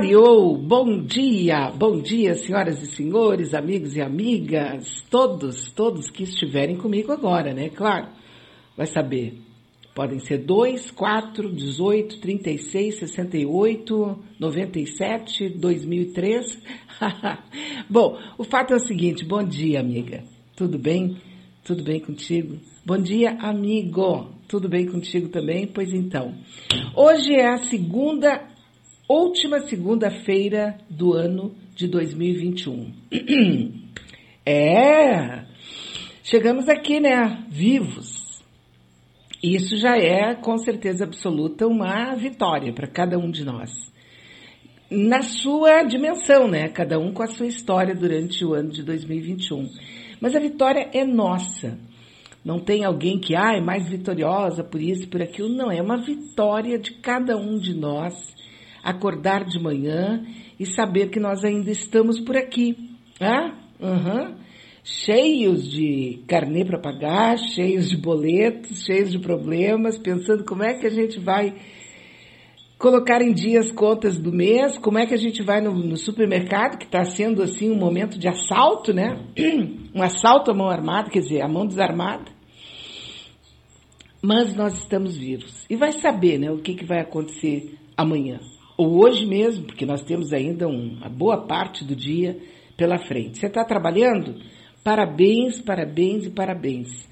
Clareou, bom dia, bom dia, senhoras e senhores, amigos e amigas, todos, todos que estiverem comigo agora, né? Claro, vai saber. Podem ser 2, 4, 18, 36, 68, 97, 2003. bom, o fato é o seguinte: bom dia, amiga. Tudo bem? Tudo bem contigo? Bom dia, amigo. Tudo bem contigo também? Pois então. Hoje é a segunda última segunda-feira do ano de 2021. é, chegamos aqui, né, vivos. Isso já é, com certeza absoluta, uma vitória para cada um de nós. Na sua dimensão, né? Cada um com a sua história durante o ano de 2021. Mas a vitória é nossa. Não tem alguém que ah, é mais vitoriosa por isso, por aquilo. Não, é uma vitória de cada um de nós acordar de manhã e saber que nós ainda estamos por aqui. Ah, uhum. Cheios de carnê para pagar, cheios de boletos, cheios de problemas, pensando como é que a gente vai colocar em dia as contas do mês, como é que a gente vai no, no supermercado, que está sendo assim um momento de assalto, né? Um assalto à mão armada, quer dizer, a mão desarmada. Mas nós estamos vivos. E vai saber, né, o que, que vai acontecer amanhã ou hoje mesmo, porque nós temos ainda uma boa parte do dia pela frente. Você está trabalhando? Parabéns, parabéns e parabéns.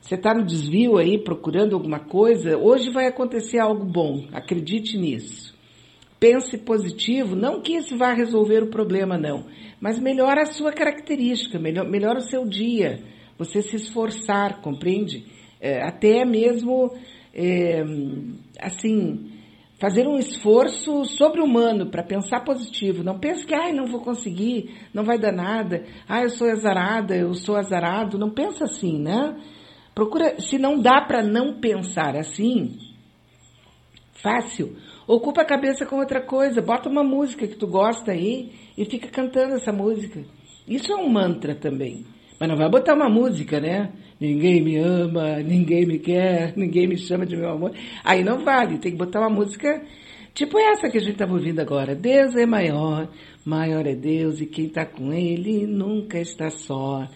Você está no desvio aí procurando alguma coisa? Hoje vai acontecer algo bom, acredite nisso. Pense positivo, não que isso vá resolver o problema, não, mas melhora a sua característica, melhor, melhora o seu dia, você se esforçar, compreende? É, até mesmo, é, assim, fazer um esforço sobre-humano para pensar positivo. Não pense que, ai, não vou conseguir, não vai dar nada, ah, eu sou azarada, eu sou azarado. Não pensa assim, né? Procura, se não dá para não pensar assim, fácil, ocupa a cabeça com outra coisa, bota uma música que tu gosta aí e fica cantando essa música. Isso é um mantra também. Mas não vai botar uma música, né? Ninguém me ama, ninguém me quer, ninguém me chama de meu amor. Aí não vale, tem que botar uma música tipo essa que a gente estava ouvindo agora. Deus é maior, maior é Deus e quem está com Ele nunca está só.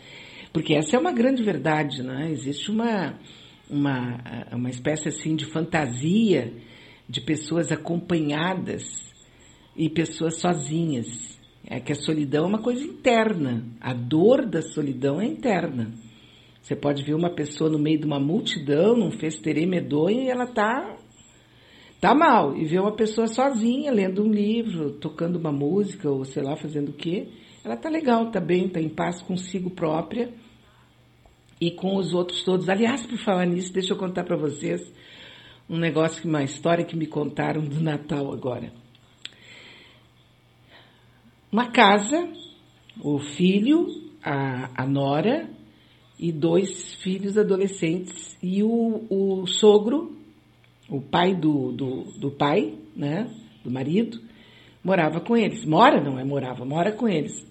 Porque essa é uma grande verdade, né? Existe uma, uma, uma espécie assim de fantasia de pessoas acompanhadas e pessoas sozinhas. É que a solidão é uma coisa interna. A dor da solidão é interna. Você pode ver uma pessoa no meio de uma multidão, num festerê medonho, e ela tá tá mal. E ver uma pessoa sozinha, lendo um livro, tocando uma música, ou sei lá, fazendo o quê. Ela tá legal, tá bem, tá em paz consigo própria e com os outros todos. Aliás, por falar nisso, deixa eu contar para vocês um negócio, uma história que me contaram do Natal agora uma casa, o filho, a, a nora e dois filhos adolescentes e o, o sogro, o pai do, do, do pai, né, do marido, morava com eles. Mora, não é morava, mora com eles.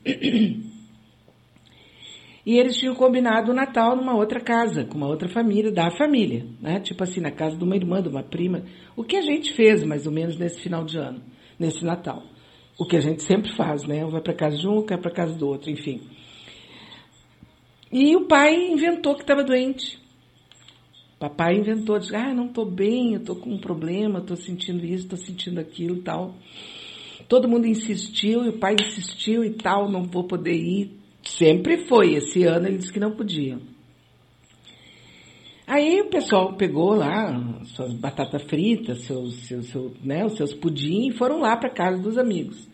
E eles tinham combinado o Natal numa outra casa, com uma outra família, da família, né? Tipo assim, na casa de uma irmã, de uma prima. O que a gente fez, mais ou menos, nesse final de ano, nesse Natal o que a gente sempre faz, né? Um vai para casa de um, vai para casa do outro, enfim. E o pai inventou que estava doente. Papai inventou, disse, ah, não estou bem, eu estou com um problema, estou sentindo isso, estou sentindo aquilo tal. Todo mundo insistiu, e o pai insistiu e tal, não vou poder ir. Sempre foi, esse ano ele disse que não podia. Aí o pessoal pegou lá suas batatas fritas, seus, seus, seu, né, os seus pudim e foram lá para casa dos amigos.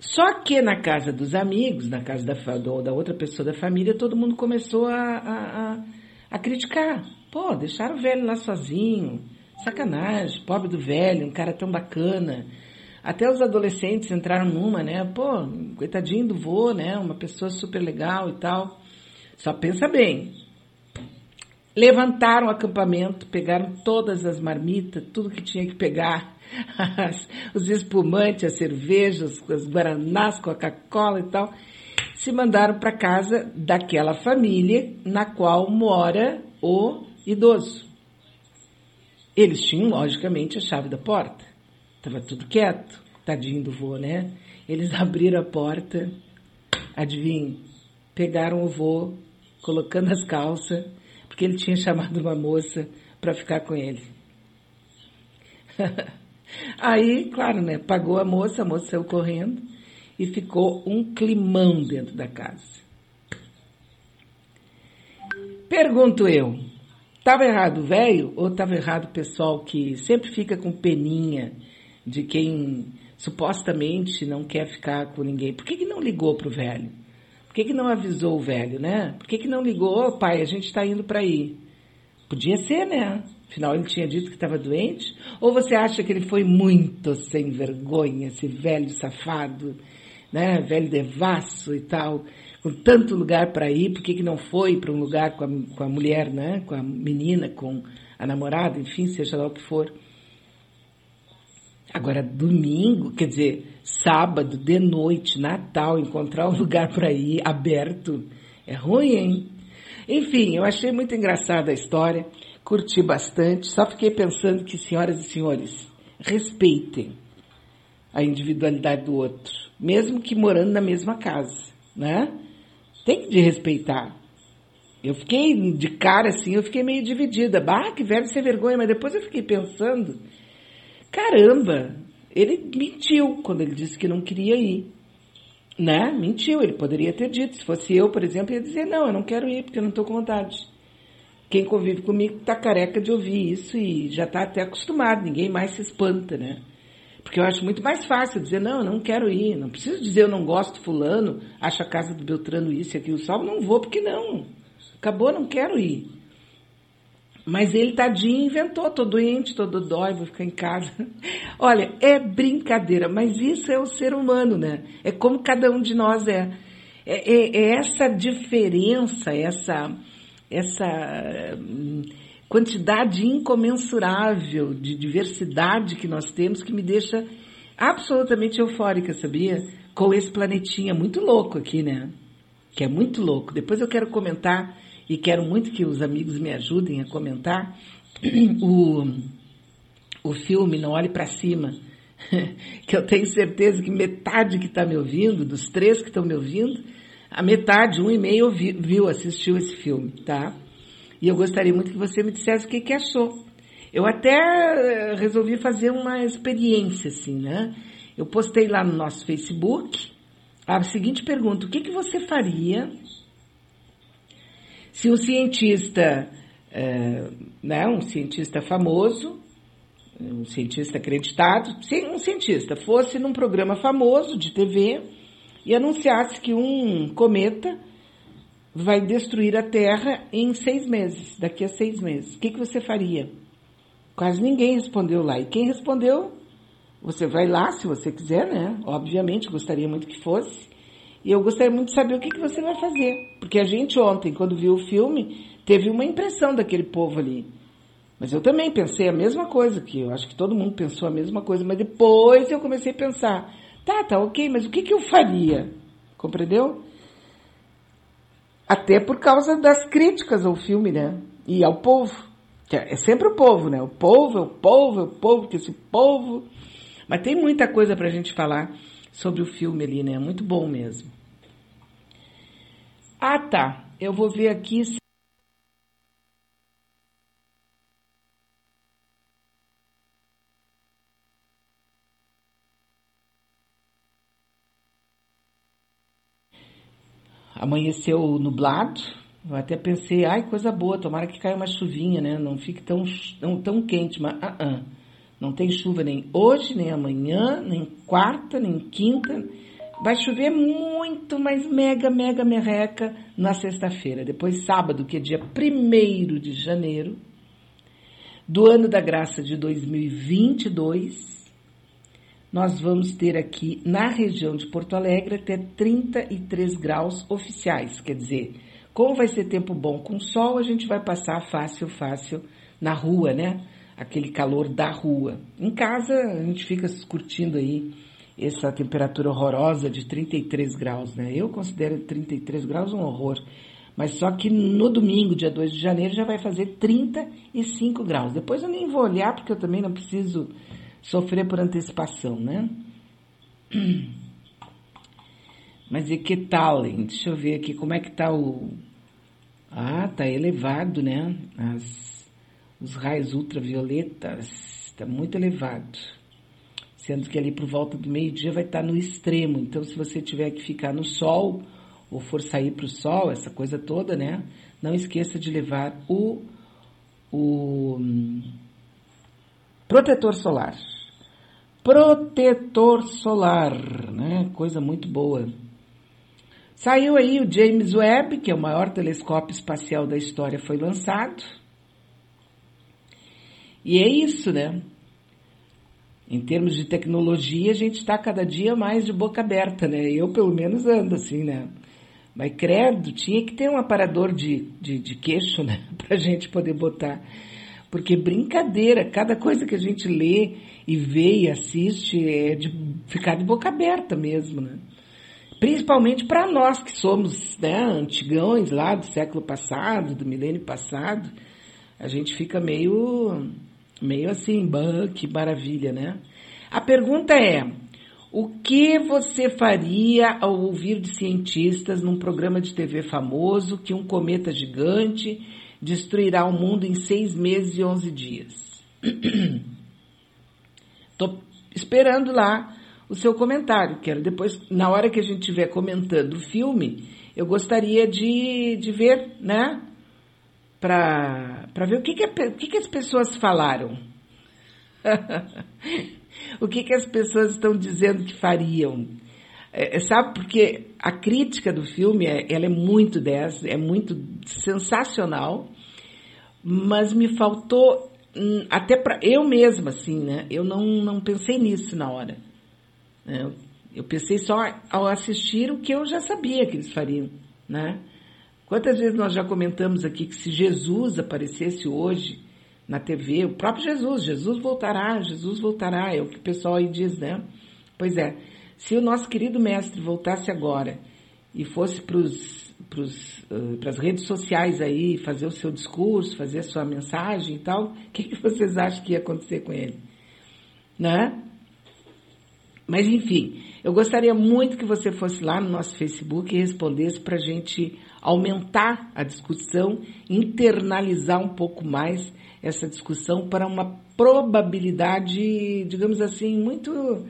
Só que na casa dos amigos, na casa da, da outra pessoa da família, todo mundo começou a, a, a, a criticar. Pô, deixaram o velho lá sozinho, sacanagem, pobre do velho, um cara tão bacana. Até os adolescentes entraram numa, né? Pô, coitadinho do vô, né? Uma pessoa super legal e tal. Só pensa bem, Levantaram o acampamento, pegaram todas as marmitas, tudo que tinha que pegar, os espumantes, as cervejas, as guaranás, Coca-Cola e tal, se mandaram para casa daquela família na qual mora o idoso. Eles tinham, logicamente, a chave da porta. Estava tudo quieto, tadinho do vô, né? Eles abriram a porta, adivinha, pegaram o vô, colocando as calças, porque ele tinha chamado uma moça para ficar com ele. Aí, claro, né? Pagou a moça, a moça saiu correndo e ficou um climão dentro da casa. Pergunto eu, estava errado o velho ou estava errado o pessoal que sempre fica com peninha de quem supostamente não quer ficar com ninguém? Por que, que não ligou para o velho? Por que, que não avisou o velho, né? Por que, que não ligou, oh, pai, a gente está indo para aí? Podia ser, né? Afinal, ele tinha dito que estava doente? Ou você acha que ele foi muito sem vergonha, esse velho safado, né? Velho devasso e tal, com tanto lugar para ir, por que, que não foi para um lugar com a, com a mulher, né? Com a menina, com a namorada, enfim, seja lá o que for. Agora, domingo, quer dizer, sábado, de noite, Natal, encontrar um lugar para ir aberto, é ruim, hein? Enfim, eu achei muito engraçada a história, curti bastante, só fiquei pensando que, senhoras e senhores, respeitem a individualidade do outro, mesmo que morando na mesma casa, né? Tem que respeitar. Eu fiquei de cara assim, eu fiquei meio dividida. Bah, que velho sem vergonha, mas depois eu fiquei pensando Caramba, ele mentiu quando ele disse que não queria ir. Né? Mentiu, ele poderia ter dito. Se fosse eu, por exemplo, ia dizer: não, eu não quero ir porque eu não estou com vontade. Quem convive comigo está careca de ouvir isso e já está até acostumado, ninguém mais se espanta, né? Porque eu acho muito mais fácil dizer, não, eu não quero ir, não preciso dizer eu não gosto fulano, acho a casa do Beltrano isso e aquilo, só não vou porque não. Acabou, não quero ir. Mas ele, tadinho, inventou, tô doente, tô dói, vou ficar em casa. Olha, é brincadeira, mas isso é o ser humano, né? É como cada um de nós é. É, é, é essa diferença, essa, essa hum, quantidade incomensurável de diversidade que nós temos que me deixa absolutamente eufórica, sabia? Com esse planetinha muito louco aqui, né? Que é muito louco. Depois eu quero comentar e quero muito que os amigos me ajudem a comentar o, o filme Não Olhe para Cima, que eu tenho certeza que metade que está me ouvindo, dos três que estão me ouvindo, a metade, um e meio, viu, assistiu esse filme, tá? E eu gostaria muito que você me dissesse o que, que achou. Eu até eh, resolvi fazer uma experiência, assim, né? Eu postei lá no nosso Facebook a seguinte pergunta: o que, que você faria se um cientista, é, né, um cientista famoso, um cientista acreditado, um cientista fosse num programa famoso de TV e anunciasse que um cometa vai destruir a Terra em seis meses, daqui a seis meses, o que, que você faria? Quase ninguém respondeu lá. E quem respondeu, você vai lá se você quiser, né? Obviamente, gostaria muito que fosse. E eu gostaria muito de saber o que, que você vai fazer. Porque a gente ontem, quando viu o filme, teve uma impressão daquele povo ali. Mas eu também pensei a mesma coisa, que eu acho que todo mundo pensou a mesma coisa, mas depois eu comecei a pensar, tá, tá, ok, mas o que, que eu faria? Compreendeu? Até por causa das críticas ao filme, né? E ao povo. É sempre o povo, né? O povo, é o povo, é o povo, que esse povo. Mas tem muita coisa pra gente falar sobre o filme ali, né? Muito bom mesmo. Ah, tá. Eu vou ver aqui amanheceu nublado. Eu até pensei, ai, coisa boa, tomara que caia uma chuvinha, né? Não fique tão, tão, tão quente, mas uh -uh. não tem chuva nem hoje, nem amanhã, nem quarta, nem quinta. Vai chover muito, mas mega, mega merreca na sexta-feira. Depois, sábado, que é dia 1 de janeiro, do ano da graça de 2022, nós vamos ter aqui na região de Porto Alegre até 33 graus oficiais. Quer dizer, como vai ser tempo bom com sol, a gente vai passar fácil, fácil na rua, né? Aquele calor da rua. Em casa, a gente fica curtindo aí essa temperatura horrorosa de 33 graus, né? Eu considero 33 graus um horror. Mas só que no domingo, dia 2 de janeiro, já vai fazer 35 graus. Depois eu nem vou olhar, porque eu também não preciso sofrer por antecipação, né? Mas e que tal, hein? Deixa eu ver aqui como é que tá o. Ah, tá elevado, né? As, os raios ultravioletas. Está muito elevado. Sendo que ali por volta do meio-dia vai estar tá no extremo. Então, se você tiver que ficar no sol ou for sair para o sol, essa coisa toda, né? Não esqueça de levar o, o protetor solar. Protetor solar, né? Coisa muito boa. Saiu aí o James Webb, que é o maior telescópio espacial da história, foi lançado. E é isso, né? Em termos de tecnologia, a gente está cada dia mais de boca aberta, né? Eu, pelo menos, ando assim, né? Mas credo, tinha que ter um aparador de, de, de queixo, né? Para a gente poder botar. Porque brincadeira, cada coisa que a gente lê e vê e assiste é de ficar de boca aberta mesmo, né? Principalmente para nós que somos né, antigões lá do século passado, do milênio passado, a gente fica meio, meio assim, que maravilha, né? A pergunta é, o que você faria ao ouvir de cientistas num programa de TV famoso que um cometa gigante destruirá o mundo em seis meses e onze dias? Estou esperando lá o seu comentário. Quero depois, na hora que a gente estiver comentando o filme, eu gostaria de, de ver, né? Para ver o que, que, o que, que as pessoas falaram. o que, que as pessoas estão dizendo que fariam. É, é sabe, porque a crítica do filme é, ela é muito dessa, é muito sensacional, mas me faltou hum, até para eu mesma, assim, né? Eu não, não pensei nisso na hora. Né? Eu pensei só ao assistir o que eu já sabia que eles fariam, né? Quantas vezes nós já comentamos aqui que se Jesus aparecesse hoje na TV, o próprio Jesus, Jesus voltará, Jesus voltará, é o que o pessoal aí diz, né? Pois é, se o nosso querido mestre voltasse agora e fosse para uh, as redes sociais aí, fazer o seu discurso, fazer a sua mensagem e tal, o que, que vocês acham que ia acontecer com ele? Né? Mas enfim, eu gostaria muito que você fosse lá no nosso Facebook e respondesse para a gente aumentar a discussão, internalizar um pouco mais essa discussão para uma probabilidade, digamos assim, muito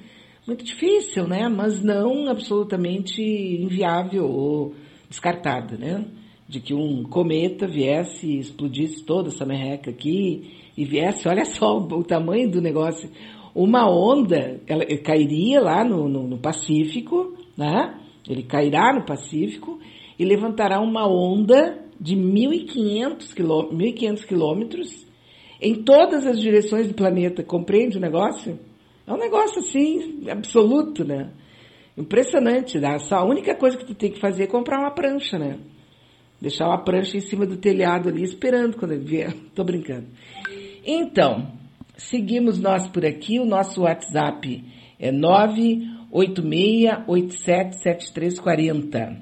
muito difícil, né? Mas não absolutamente inviável ou descartada, né? De que um cometa viesse e explodisse toda essa merreca aqui e viesse, olha só o, tamanho do negócio, uma onda, ela cairia lá no, no, no Pacífico, né? Ele cairá no Pacífico e levantará uma onda de 1.500 quilômetros em todas as direções do planeta. Compreende o negócio? É um negócio assim, absoluto, né? Impressionante, né? Só a única coisa que tu tem que fazer é comprar uma prancha, né? Deixar uma prancha em cima do telhado ali, esperando quando ele vier. Tô brincando. Então, Seguimos nós por aqui, o nosso WhatsApp é 986877340.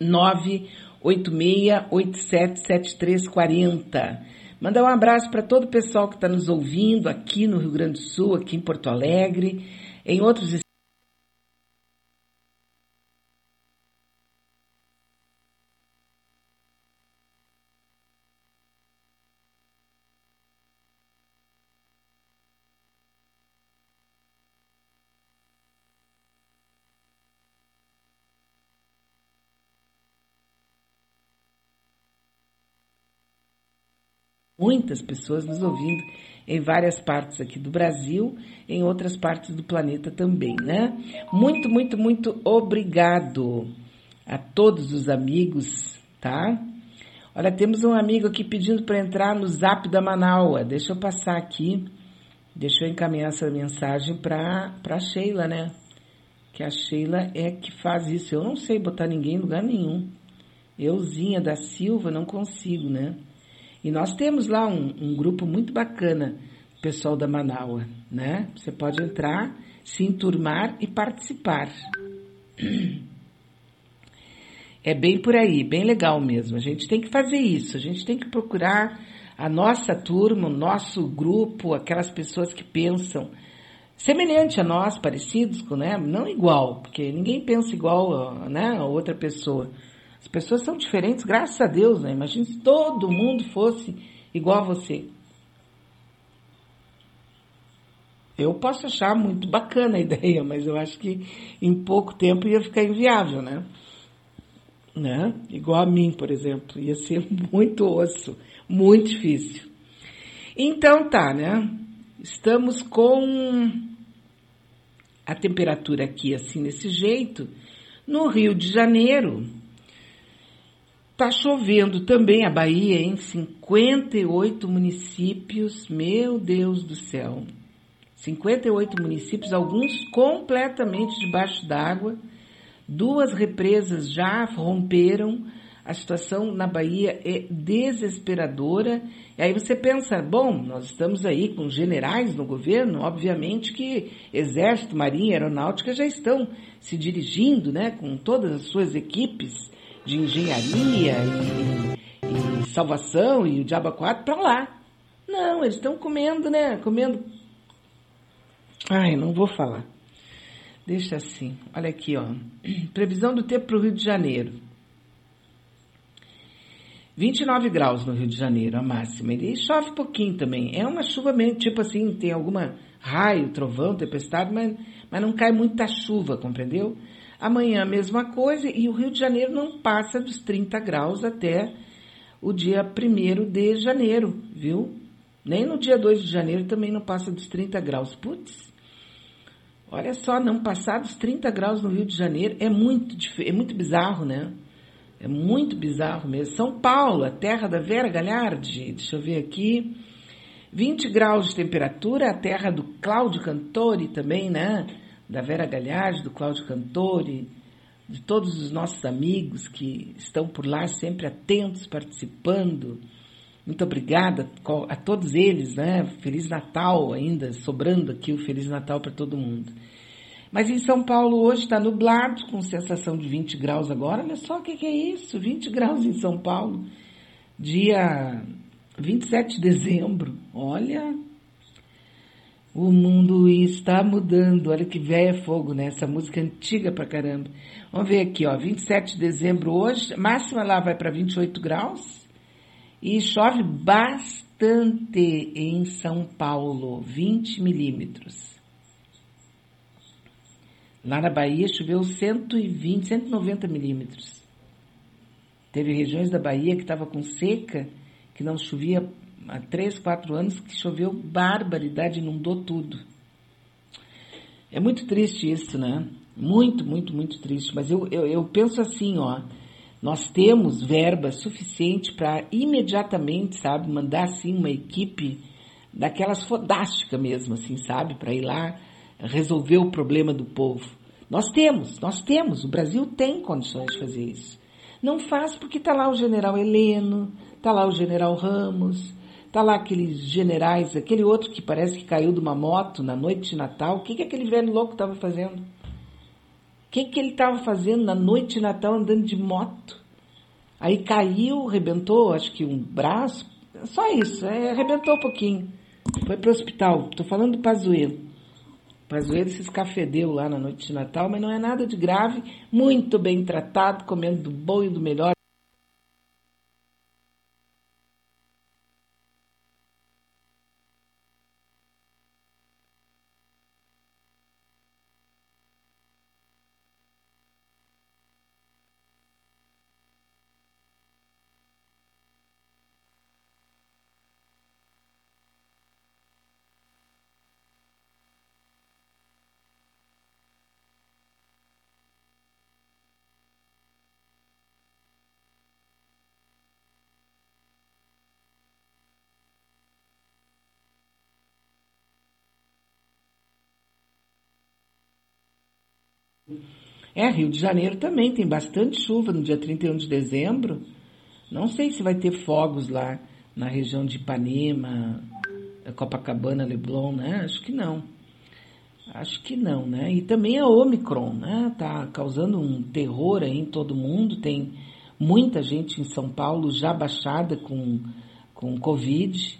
986877340. Mandar um abraço para todo o pessoal que está nos ouvindo aqui no Rio Grande do Sul, aqui em Porto Alegre, em outros muitas pessoas nos ouvindo em várias partes aqui do Brasil, em outras partes do planeta também, né? Muito, muito, muito obrigado a todos os amigos, tá? Olha, temos um amigo aqui pedindo para entrar no Zap da Manaua. Deixa eu passar aqui, deixa eu encaminhar essa mensagem para a Sheila, né? Que a Sheila é que faz isso. Eu não sei botar ninguém em lugar nenhum. Euzinha da Silva, não consigo, né? E nós temos lá um, um grupo muito bacana, pessoal da Manaua, né? Você pode entrar, se enturmar e participar. É bem por aí, bem legal mesmo. A gente tem que fazer isso, a gente tem que procurar a nossa turma, o nosso grupo, aquelas pessoas que pensam semelhante a nós, parecidos com, né? Não igual, porque ninguém pensa igual, né, a outra pessoa. As pessoas são diferentes, graças a Deus, né? Imagina se todo mundo fosse igual a você. Eu posso achar muito bacana a ideia, mas eu acho que em pouco tempo ia ficar inviável, né? né? Igual a mim, por exemplo, ia ser muito osso, muito difícil. Então tá, né? Estamos com a temperatura aqui assim desse jeito. No Rio de Janeiro, tá chovendo também a Bahia em 58 municípios. Meu Deus do céu. 58 municípios, alguns completamente debaixo d'água Duas represas já romperam. A situação na Bahia é desesperadora. E aí você pensa, bom, nós estamos aí com generais no governo, obviamente que Exército, Marinha, Aeronáutica já estão se dirigindo, né, com todas as suas equipes de engenharia e, e salvação e o Diabo 4 para lá. Não, eles estão comendo, né, comendo. Ai, não vou falar. Deixa assim. Olha aqui, ó. Previsão do tempo para o Rio de Janeiro. 29 graus no Rio de Janeiro, a máxima. E chove pouquinho também. É uma chuva meio, tipo assim, tem alguma raio, trovão, tempestade, mas, mas não cai muita chuva, compreendeu? Amanhã a mesma coisa e o Rio de Janeiro não passa dos 30 graus até o dia 1 de janeiro, viu? Nem no dia 2 de janeiro também não passa dos 30 graus. Putz, Olha só, não passar dos 30 graus no Rio de Janeiro é muito, é muito bizarro, né? É muito bizarro mesmo. São Paulo, a terra da Vera Galhardi, deixa eu ver aqui. 20 graus de temperatura, a terra do Cláudio Cantori também, né? Da Vera Galhardi, do Cláudio Cantori, de todos os nossos amigos que estão por lá sempre atentos, participando. Muito obrigada a todos eles, né? Feliz Natal ainda, sobrando aqui o Feliz Natal para todo mundo. Mas em São Paulo hoje está nublado, com sensação de 20 graus agora. Olha só o que, que é isso, 20 graus em São Paulo. Dia 27 de dezembro. Olha, o mundo está mudando. Olha que velha fogo, né? Essa música é antiga pra caramba. Vamos ver aqui, ó. 27 de dezembro hoje. Máxima lá vai para 28 graus. E chove bastante em São Paulo, 20 milímetros. Lá na Bahia choveu 120, 190 milímetros. Teve regiões da Bahia que estava com seca, que não chovia há 3, 4 anos, que choveu barbaridade, inundou tudo. É muito triste isso, né? Muito, muito, muito triste. Mas eu, eu, eu penso assim, ó. Nós temos verba suficiente para imediatamente, sabe, mandar assim uma equipe daquelas fodástica mesmo, assim, sabe, para ir lá resolver o problema do povo. Nós temos, nós temos, o Brasil tem condições de fazer isso. Não faz porque está lá o general Heleno, está lá o general Ramos, está lá aqueles generais, aquele outro que parece que caiu de uma moto na noite de Natal. O que, que aquele velho louco estava fazendo? O que, que ele estava fazendo na noite de Natal andando de moto? Aí caiu, rebentou, acho que um braço, só isso, é, arrebentou um pouquinho. Foi para o hospital. Estou falando do Pazuello. Pazuello se escafedeu lá na noite de Natal, mas não é nada de grave, muito bem tratado, comendo do bom e do melhor. É, Rio de Janeiro também tem bastante chuva no dia 31 de dezembro. Não sei se vai ter fogos lá na região de Ipanema, Copacabana, Leblon, né? Acho que não. Acho que não, né? E também a Omicron, né? Tá causando um terror aí em todo mundo. Tem muita gente em São Paulo já baixada com, com Covid.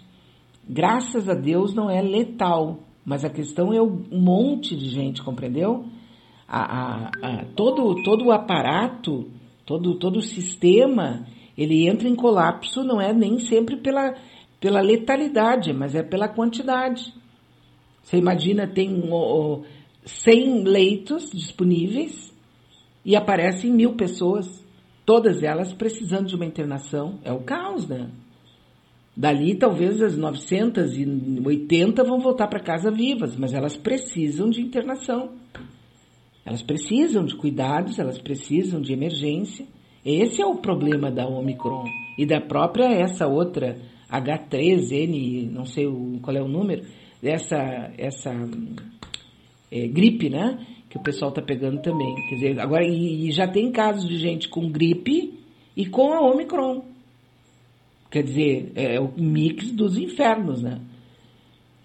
Graças a Deus não é letal, Mas a questão é um monte de gente, compreendeu? A, a, a, todo, todo o aparato, todo, todo o sistema, ele entra em colapso, não é nem sempre pela, pela letalidade, mas é pela quantidade. Você imagina, tem oh, 100 leitos disponíveis e aparecem mil pessoas, todas elas precisando de uma internação. É o caos, né? Dali, talvez as 980 vão voltar para casa vivas, mas elas precisam de internação. Elas precisam de cuidados, elas precisam de emergência. Esse é o problema da Omicron e da própria essa outra H3N, não sei qual é o número, dessa essa é, gripe, né? Que o pessoal está pegando também. Quer dizer, agora e, e já tem casos de gente com gripe e com a Omicron. Quer dizer, é o mix dos infernos, né?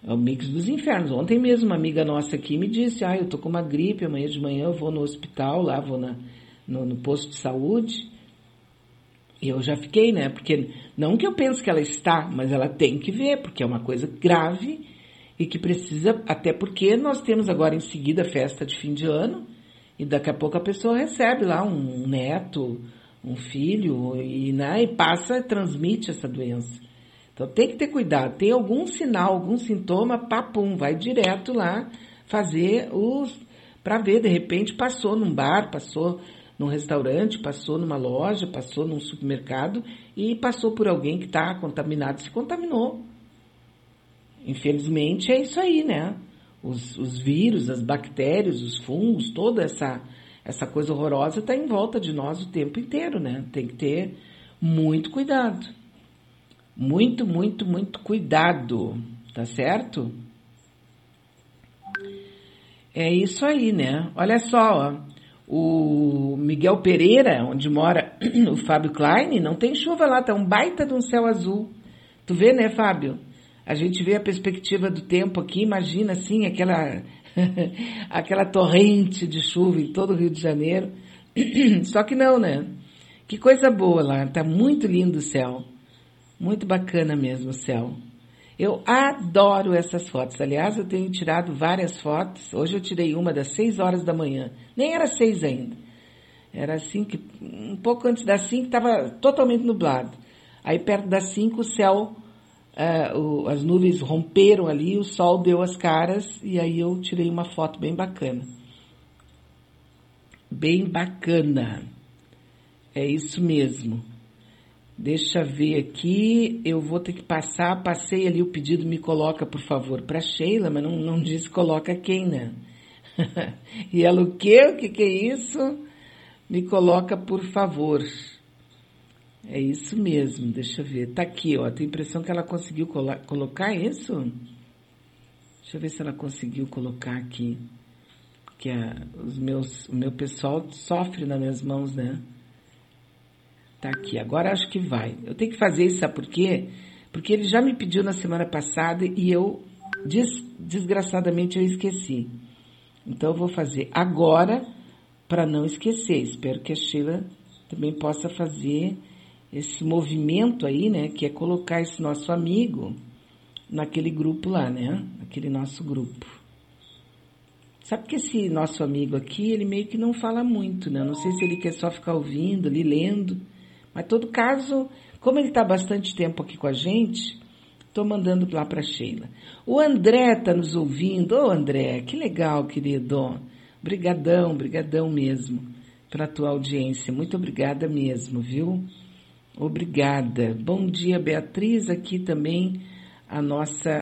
É o mix dos infernos. Ontem mesmo uma amiga nossa aqui me disse, ah, eu tô com uma gripe, amanhã de manhã eu vou no hospital, lá vou na, no, no posto de saúde. E eu já fiquei, né? Porque não que eu pense que ela está, mas ela tem que ver, porque é uma coisa grave e que precisa, até porque nós temos agora em seguida a festa de fim de ano, e daqui a pouco a pessoa recebe lá um neto, um filho e, né, e passa, transmite essa doença. Então tem que ter cuidado. Tem algum sinal, algum sintoma, papum, vai direto lá fazer os para ver, de repente passou num bar, passou num restaurante, passou numa loja, passou num supermercado e passou por alguém que está contaminado, se contaminou. Infelizmente é isso aí, né? Os, os vírus, as bactérias, os fungos, toda essa essa coisa horrorosa está em volta de nós o tempo inteiro, né? Tem que ter muito cuidado. Muito, muito, muito cuidado, tá certo? É isso aí, né? Olha só, ó, o Miguel Pereira, onde mora o Fábio Klein, não tem chuva lá, tá um baita de um céu azul. Tu vê, né, Fábio? A gente vê a perspectiva do tempo aqui, imagina assim, aquela aquela torrente de chuva em todo o Rio de Janeiro. Só que não, né? Que coisa boa lá, tá muito lindo o céu. Muito bacana mesmo céu. Eu adoro essas fotos. Aliás, eu tenho tirado várias fotos. Hoje eu tirei uma das 6 horas da manhã. Nem era 6 ainda. Era assim que um pouco antes das 5 estava totalmente nublado. Aí perto das 5 o céu uh, o, as nuvens romperam ali, o sol deu as caras e aí eu tirei uma foto bem bacana. Bem bacana. É isso mesmo. Deixa ver aqui, eu vou ter que passar, passei ali o pedido, me coloca, por favor, para Sheila, mas não, não diz coloca quem, né? e ela, o quê? O que, que é isso? Me coloca, por favor. É isso mesmo, deixa eu ver. Tá aqui, ó. Tem a impressão que ela conseguiu colocar isso? Deixa eu ver se ela conseguiu colocar aqui. Que a, os meus, o meu pessoal sofre nas minhas mãos, né? Tá aqui. Agora acho que vai. Eu tenho que fazer isso, sabe por quê? Porque ele já me pediu na semana passada e eu, des, desgraçadamente, eu esqueci. Então eu vou fazer agora para não esquecer. Espero que a Sheila também possa fazer esse movimento aí, né, que é colocar esse nosso amigo naquele grupo lá, né, naquele nosso grupo. Sabe que esse nosso amigo aqui, ele meio que não fala muito, né? Não sei se ele quer só ficar ouvindo ali, lendo. Mas, todo caso, como ele está bastante tempo aqui com a gente, estou mandando lá para Sheila. O André está nos ouvindo. Ô, André, que legal, querido. Brigadão, brigadão mesmo pela tua audiência. Muito obrigada mesmo, viu? Obrigada. Bom dia, Beatriz. Aqui também a nossa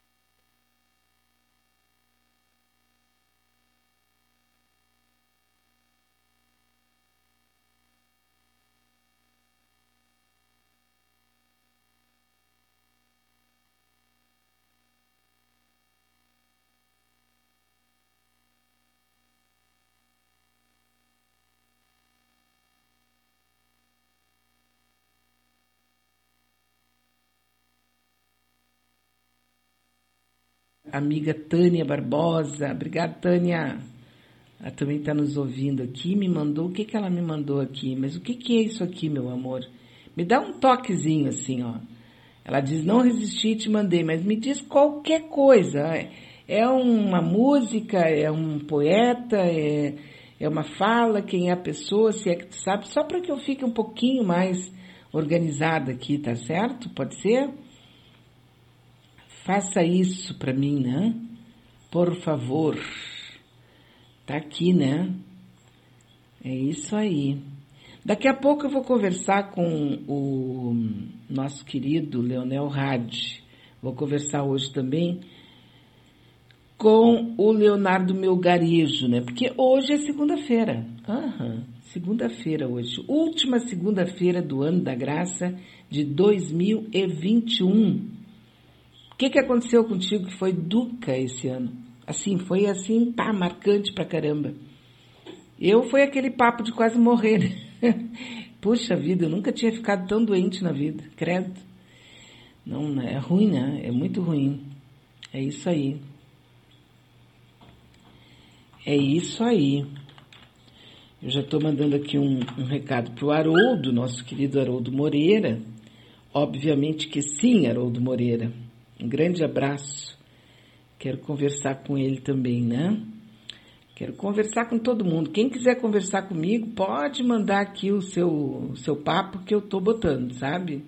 amiga Tânia Barbosa. Obrigada, Tânia. Ela também está nos ouvindo aqui. Me mandou. O que, que ela me mandou aqui? Mas o que, que é isso aqui, meu amor? Me dá um toquezinho assim, ó. Ela diz: Não resisti, te mandei, mas me diz qualquer coisa. É uma música, é um poeta, é, é uma fala, quem é a pessoa, se é que tu sabe, só para que eu fique um pouquinho mais organizada aqui, tá certo? Pode ser? Faça isso para mim, né? Por favor. Tá aqui, né? É isso aí. Daqui a pouco eu vou conversar com o nosso querido Leonel Hadi. Vou conversar hoje também com o Leonardo Melgarejo, né? Porque hoje é segunda-feira. Uhum, segunda-feira hoje. Última segunda-feira do ano da graça de 2021. Que, que aconteceu contigo que foi Duca esse ano? Assim, foi assim, tá, marcante pra caramba. Eu foi aquele papo de quase morrer, né? Puxa vida, eu nunca tinha ficado tão doente na vida, credo. Não, é ruim, né? É muito ruim. É isso aí. É isso aí. Eu já estou mandando aqui um, um recado para o Haroldo, nosso querido Haroldo Moreira. Obviamente que sim, Haroldo Moreira. Um grande abraço. Quero conversar com ele também, né? Quero conversar com todo mundo. Quem quiser conversar comigo, pode mandar aqui o seu, o seu papo que eu estou botando, sabe?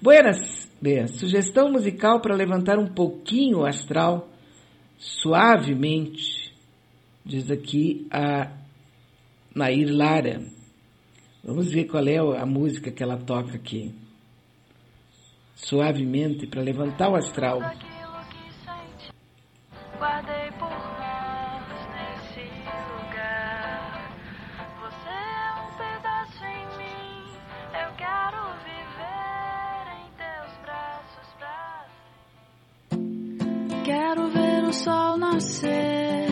Buenas, bem, sugestão musical para levantar um pouquinho o astral, suavemente diz aqui a Nair Lara. Vamos ver qual é a música que ela toca aqui. Suavemente, para levantar o astral. Quero ver o sol nascer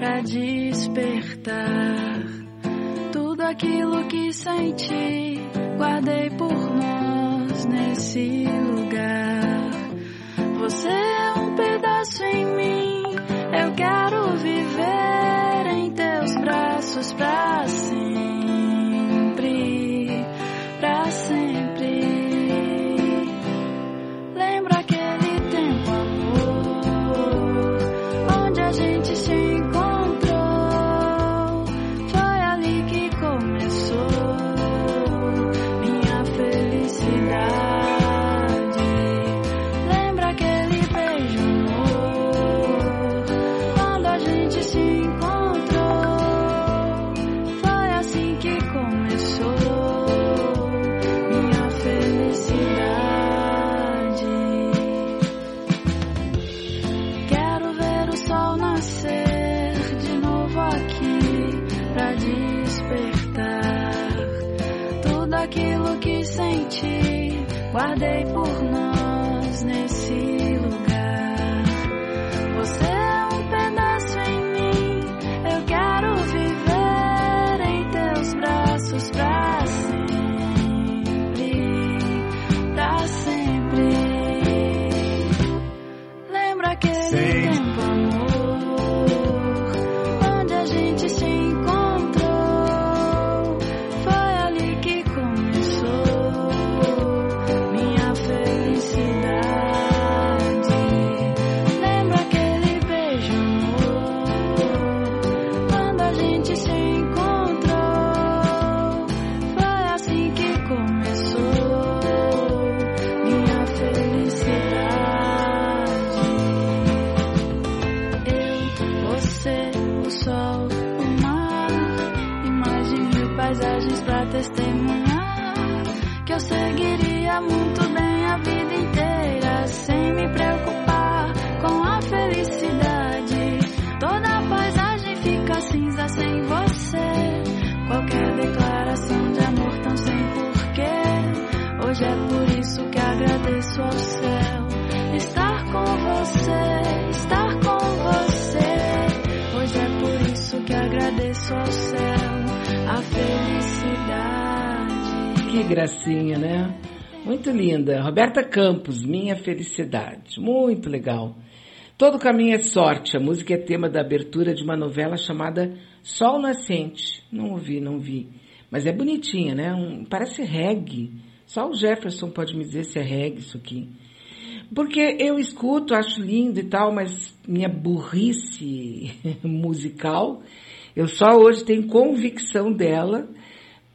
pra despertar. Aquilo que senti, guardei por nós nesse lugar. Você guardei por gracinha, né? Muito linda. Roberta Campos, Minha Felicidade. Muito legal. Todo caminho é sorte. A música é tema da abertura de uma novela chamada Sol Nascente. Não ouvi, não vi. Mas é bonitinha, né? Um, parece reggae. Só o Jefferson pode me dizer se é reggae isso aqui. Porque eu escuto, acho lindo e tal, mas minha burrice musical, eu só hoje tenho convicção dela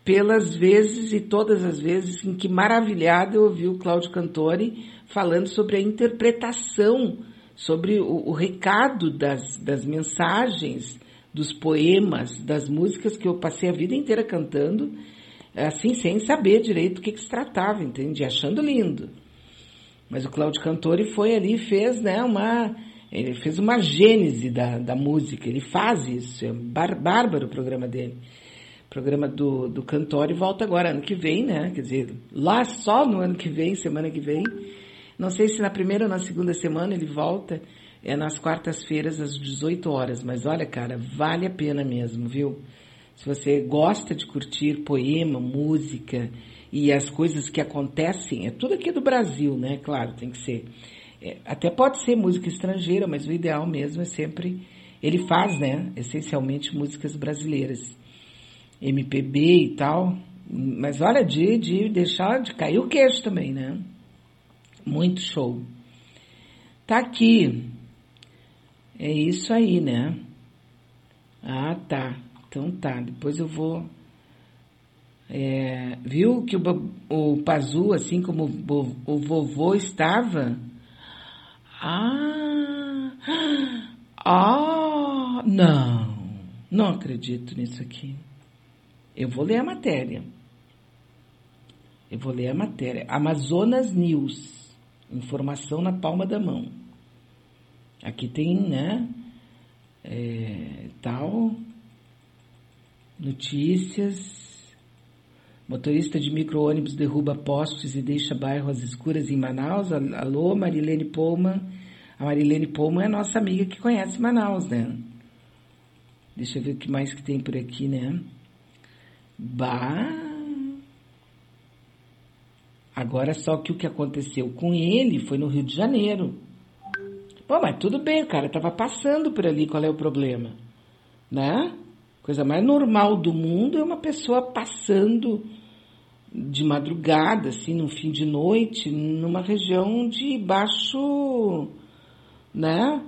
pelas vezes e todas as vezes em que maravilhada eu ouvi o Cláudio Cantori falando sobre a interpretação, sobre o, o recado das, das mensagens, dos poemas, das músicas que eu passei a vida inteira cantando, assim, sem saber direito do que, que se tratava, entende? Achando lindo. Mas o Cláudio Cantori foi ali e fez, né, uma, ele fez uma gênese da, da música, ele faz isso, é bar, bárbaro o programa dele. Programa do, do Cantori volta agora ano que vem, né, quer dizer, lá só no ano que vem, semana que vem, não sei se na primeira ou na segunda semana ele volta, é nas quartas-feiras às 18 horas, mas olha, cara, vale a pena mesmo, viu? Se você gosta de curtir poema, música, e as coisas que acontecem, é tudo aqui do Brasil, né? Claro, tem que ser. É, até pode ser música estrangeira, mas o ideal mesmo é sempre. Ele faz, né? Essencialmente músicas brasileiras. MPB e tal. Mas olha, de, de deixar de cair o queixo também, né? Muito show. Tá aqui. É isso aí, né? Ah, tá. Então tá. Depois eu vou é, viu que o, o Pazu, assim como o, o vovô estava? Ah, ah, não, não acredito nisso aqui. Eu vou ler a matéria. Eu vou ler a matéria. Amazonas News. Informação na palma da mão. Aqui tem, né? É, tal. Notícias Motorista de micro-ônibus derruba postes e deixa bairros escuras em Manaus. Alô, Marilene Poma. A Marilene Poma é nossa amiga que conhece Manaus, né? Deixa eu ver o que mais que tem por aqui, né? Bah! Agora só que o que aconteceu com ele foi no Rio de Janeiro. Pô, mas tudo bem, o cara tava passando por ali, qual é o problema? Né? coisa mais normal do mundo é uma pessoa passando de madrugada, assim, no fim de noite, numa região de baixo, né?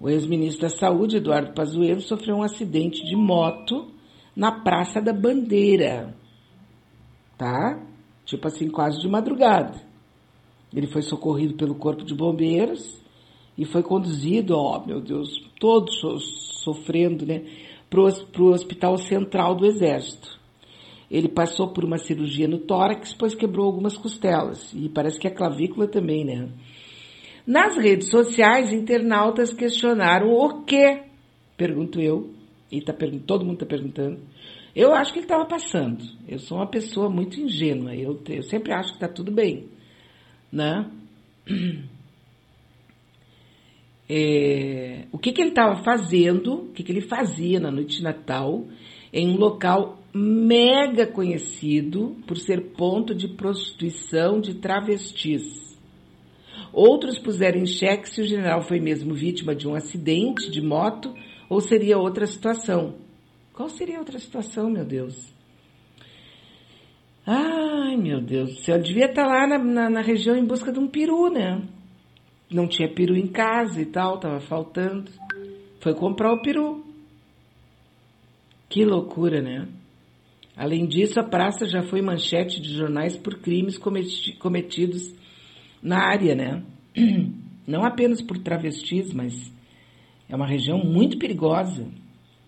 O ex-ministro da Saúde, Eduardo Pazuello, sofreu um acidente de moto na Praça da Bandeira, tá? Tipo assim, quase de madrugada. Ele foi socorrido pelo Corpo de Bombeiros e foi conduzido, ó, meu Deus, todo sofrendo, né? para o Hospital Central do Exército. Ele passou por uma cirurgia no tórax, pois quebrou algumas costelas. E parece que a clavícula também, né? Nas redes sociais, internautas questionaram o quê? Pergunto eu. E tá, todo mundo está perguntando. Eu acho que ele estava passando. Eu sou uma pessoa muito ingênua. Eu, eu sempre acho que está tudo bem. Né? é, o que, que ele estava fazendo, o que, que ele fazia na noite de Natal, em um local mega conhecido por ser ponto de prostituição de travestis. Outros puseram em xeque se o general foi mesmo vítima de um acidente de moto ou seria outra situação. Qual seria outra situação, meu Deus? Ai, meu Deus do céu, devia estar lá na, na, na região em busca de um peru, né? não tinha peru em casa e tal, tava faltando. Foi comprar o peru. Que loucura, né? Além disso, a praça já foi manchete de jornais por crimes cometidos na área, né? Não apenas por travestis, mas é uma região muito perigosa.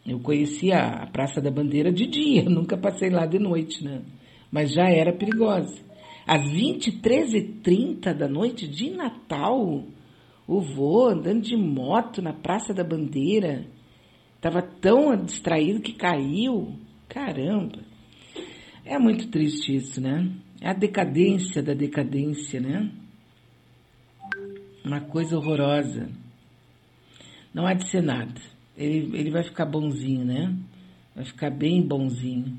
Eu conheci a Praça da Bandeira de dia, nunca passei lá de noite, né? Mas já era perigosa. Às 23h30 da noite de Natal, o vô andando de moto na Praça da Bandeira. Estava tão distraído que caiu. Caramba. É muito triste isso, né? É a decadência da decadência, né? Uma coisa horrorosa. Não há de ser nada. Ele, ele vai ficar bonzinho, né? Vai ficar bem bonzinho.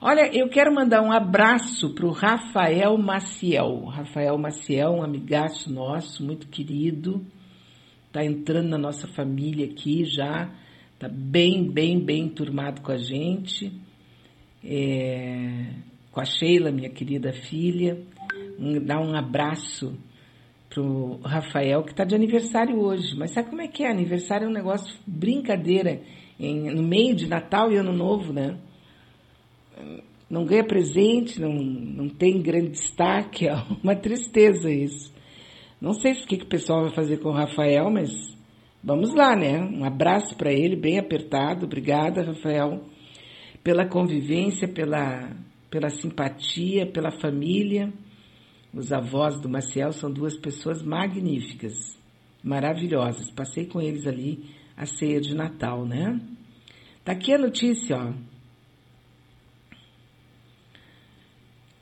Olha, eu quero mandar um abraço para o Rafael Maciel. Rafael Maciel, um amigaço nosso, muito querido. Está entrando na nossa família aqui já. Está bem, bem, bem turmado com a gente. É, com a Sheila, minha querida filha. um, dar um abraço pro Rafael, que está de aniversário hoje. Mas sabe como é que é? Aniversário é um negócio brincadeira em, no meio de Natal e Ano Novo, né? Não ganha presente, não, não tem grande destaque, é uma tristeza isso. Não sei o que, que o pessoal vai fazer com o Rafael, mas vamos lá, né? Um abraço para ele, bem apertado. Obrigada, Rafael, pela convivência, pela, pela simpatia, pela família. Os avós do Maciel são duas pessoas magníficas, maravilhosas. Passei com eles ali a ceia de Natal, né? Tá aqui a notícia, ó.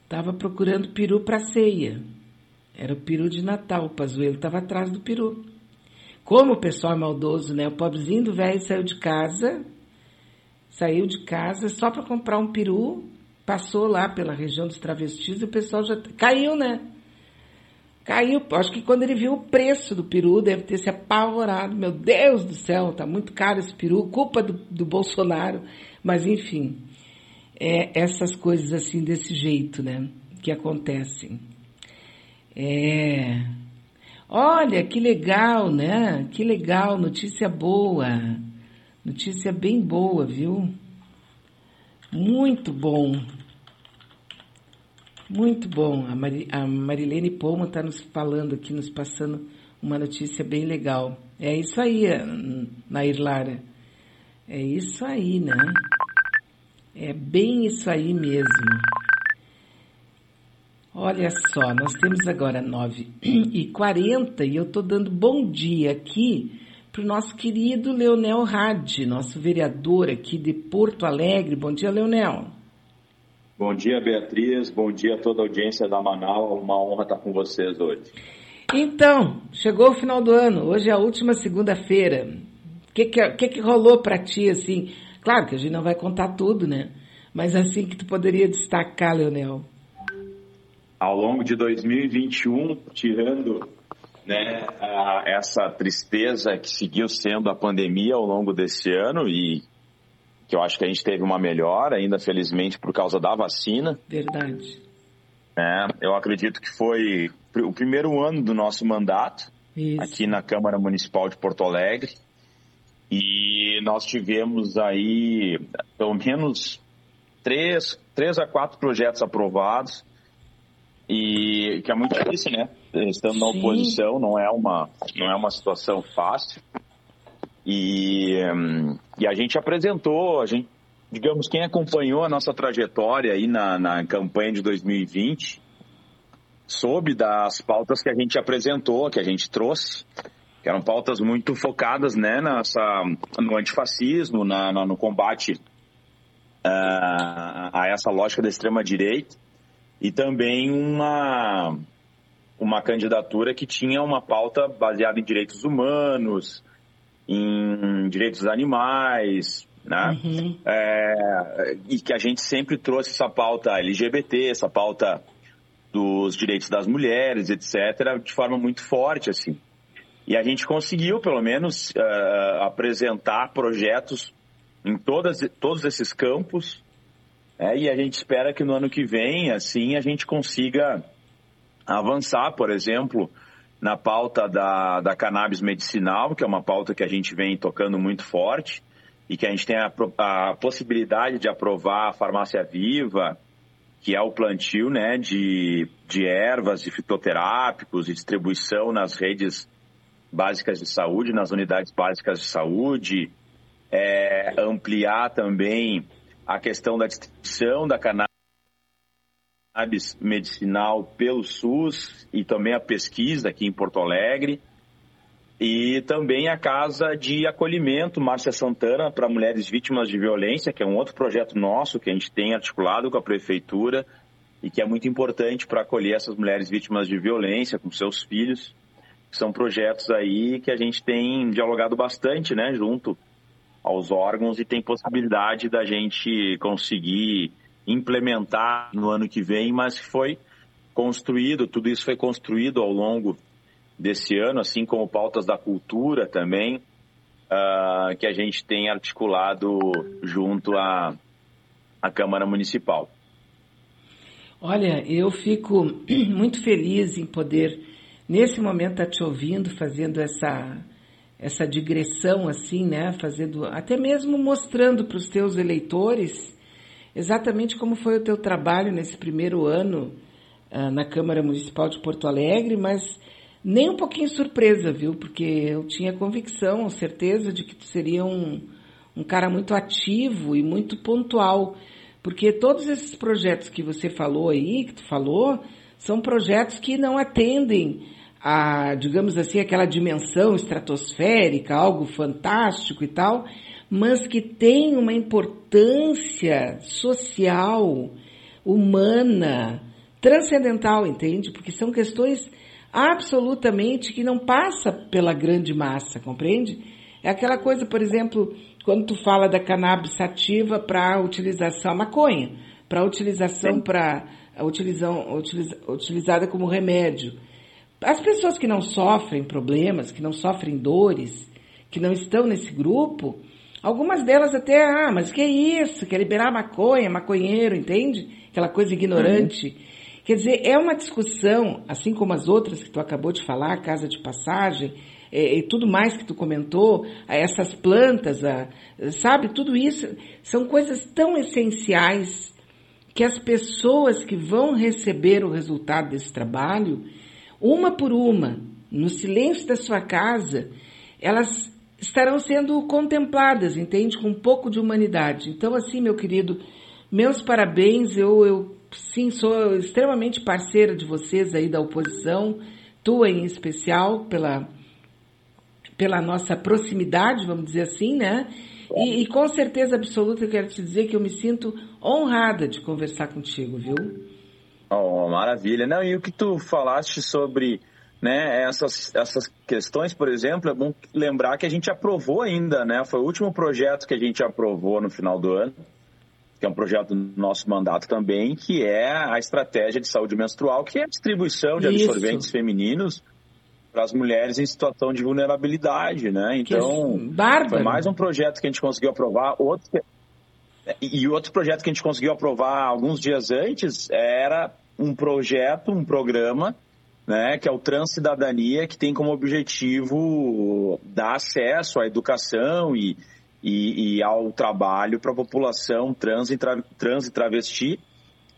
Tava procurando peru para ceia. Era o peru de Natal. O Pazuelo estava atrás do peru. Como o pessoal é maldoso, né? O pobrezinho do velho saiu de casa, saiu de casa só para comprar um peru, passou lá pela região dos travestis e o pessoal já caiu, né? Caiu. Acho que quando ele viu o preço do peru, deve ter se apavorado. Meu Deus do céu, tá muito caro esse peru, culpa do, do Bolsonaro. Mas enfim, é essas coisas assim desse jeito, né? Que acontecem. É. Olha, que legal, né? Que legal, notícia boa. Notícia bem boa, viu? Muito bom. Muito bom. A, Mari, a Marilene Poma está nos falando aqui, nos passando uma notícia bem legal. É isso aí, Nair Lara. É isso aí, né? É bem isso aí mesmo. Olha só, nós temos agora 9h40 e eu estou dando bom dia aqui para o nosso querido Leonel Hadi, nosso vereador aqui de Porto Alegre. Bom dia, Leonel. Bom dia, Beatriz. Bom dia a toda a audiência da Manaus. Uma honra estar com vocês hoje. Então, chegou o final do ano. Hoje é a última segunda-feira. O que que, que, que rolou para ti, assim? Claro que a gente não vai contar tudo, né? Mas assim que tu poderia destacar, Leonel. Ao longo de 2021, tirando né, a, essa tristeza que seguiu sendo a pandemia ao longo desse ano e que eu acho que a gente teve uma melhora, ainda felizmente por causa da vacina. Verdade. É, eu acredito que foi o primeiro ano do nosso mandato Isso. aqui na Câmara Municipal de Porto Alegre. E nós tivemos aí pelo menos três, três a quatro projetos aprovados. E que é muito difícil, né? Estando Sim. na oposição, não é uma, não é uma situação fácil. E, e a gente apresentou, a gente, digamos, quem acompanhou a nossa trajetória aí na, na campanha de 2020, soube das pautas que a gente apresentou, que a gente trouxe, que eram pautas muito focadas né, nessa, no antifascismo, na, no combate uh, a essa lógica da extrema-direita, e também uma, uma candidatura que tinha uma pauta baseada em direitos humanos, em direitos dos animais, né? Uhum. É, e que a gente sempre trouxe essa pauta LGBT, essa pauta dos direitos das mulheres, etc., de forma muito forte, assim. E a gente conseguiu, pelo menos, uh, apresentar projetos em todas, todos esses campos, é, e a gente espera que no ano que vem, assim, a gente consiga avançar, por exemplo, na pauta da, da cannabis medicinal, que é uma pauta que a gente vem tocando muito forte e que a gente tem a, a possibilidade de aprovar a farmácia viva, que é o plantio né, de, de ervas e fitoterápicos e distribuição nas redes básicas de saúde, nas unidades básicas de saúde, é, ampliar também a questão da distribuição da cannabis medicinal pelo SUS e também a pesquisa aqui em Porto Alegre. E também a Casa de Acolhimento Márcia Santana para mulheres vítimas de violência, que é um outro projeto nosso que a gente tem articulado com a Prefeitura e que é muito importante para acolher essas mulheres vítimas de violência com seus filhos. São projetos aí que a gente tem dialogado bastante, né, junto aos órgãos e tem possibilidade da gente conseguir implementar no ano que vem, mas foi construído, tudo isso foi construído ao longo desse ano, assim como pautas da cultura também, uh, que a gente tem articulado junto à, à Câmara Municipal. Olha, eu fico muito feliz em poder, nesse momento, estar tá te ouvindo, fazendo essa, essa digressão assim, né? Fazendo, até mesmo mostrando para os teus eleitores exatamente como foi o teu trabalho nesse primeiro ano uh, na Câmara Municipal de Porto Alegre, mas nem um pouquinho surpresa, viu? Porque eu tinha convicção, certeza de que tu seria um, um cara muito ativo e muito pontual porque todos esses projetos que você falou aí, que tu falou, são projetos que não atendem a, digamos assim, aquela dimensão estratosférica, algo fantástico e tal, mas que tem uma importância social, humana, transcendental, entende? Porque são questões absolutamente que não passa pela grande massa, compreende? É aquela coisa, por exemplo, quando tu fala da cannabis sativa para utilização, maconha, para utilização para utilizada como remédio. As pessoas que não sofrem problemas, que não sofrem dores, que não estão nesse grupo, algumas delas até, ah, mas que é isso? Quer liberar maconha, maconheiro, entende? Aquela coisa ignorante. Uhum. Quer dizer, é uma discussão, assim como as outras que tu acabou de falar, casa de passagem, é, e tudo mais que tu comentou, essas plantas, a, sabe, tudo isso são coisas tão essenciais que as pessoas que vão receber o resultado desse trabalho, uma por uma, no silêncio da sua casa, elas estarão sendo contempladas, entende? Com um pouco de humanidade. Então, assim, meu querido, meus parabéns, eu, eu sim sou extremamente parceira de vocês aí da oposição, tua em especial, pela pela nossa proximidade, vamos dizer assim, né? E, e, com certeza absoluta eu quero te dizer que eu me sinto honrada de conversar contigo, viu? Oh, maravilha. Não, e o que tu falaste sobre né, essas, essas questões, por exemplo, é bom lembrar que a gente aprovou ainda, né? Foi o último projeto que a gente aprovou no final do ano, que é um projeto do nosso mandato também, que é a estratégia de saúde menstrual, que é a distribuição de Isso. absorventes femininos para as mulheres em situação de vulnerabilidade, né? Então, foi mais um projeto que a gente conseguiu aprovar. Outro, e outro projeto que a gente conseguiu aprovar alguns dias antes era um projeto, um programa, né, que é o Transcidadania, que tem como objetivo dar acesso à educação e, e, e ao trabalho para a população trans e, tra, trans e travesti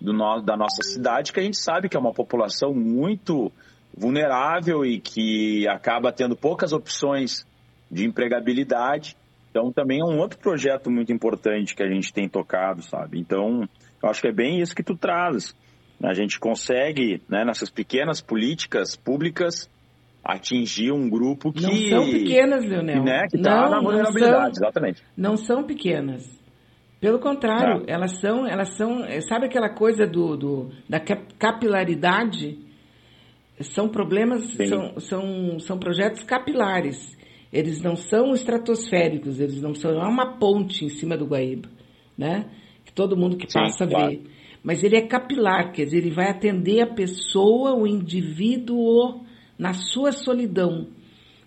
do no, da nossa cidade, que a gente sabe que é uma população muito vulnerável e que acaba tendo poucas opções de empregabilidade. Então, também é um outro projeto muito importante que a gente tem tocado, sabe? Então, eu acho que é bem isso que tu traz. A gente consegue, né, nessas pequenas políticas públicas, atingir um grupo que... Não são pequenas, Leonel. Né, que está na vulnerabilidade, são, exatamente. Não são pequenas. Pelo contrário, é. elas são, elas são, sabe aquela coisa do, do da capilaridade? São problemas, são, são, são projetos capilares. Eles não são estratosféricos, eles não são é uma ponte em cima do Guaíba, né? Que todo mundo que passa Sim, claro. vê. Mas ele é capilar, quer dizer, ele vai atender a pessoa, o indivíduo na sua solidão.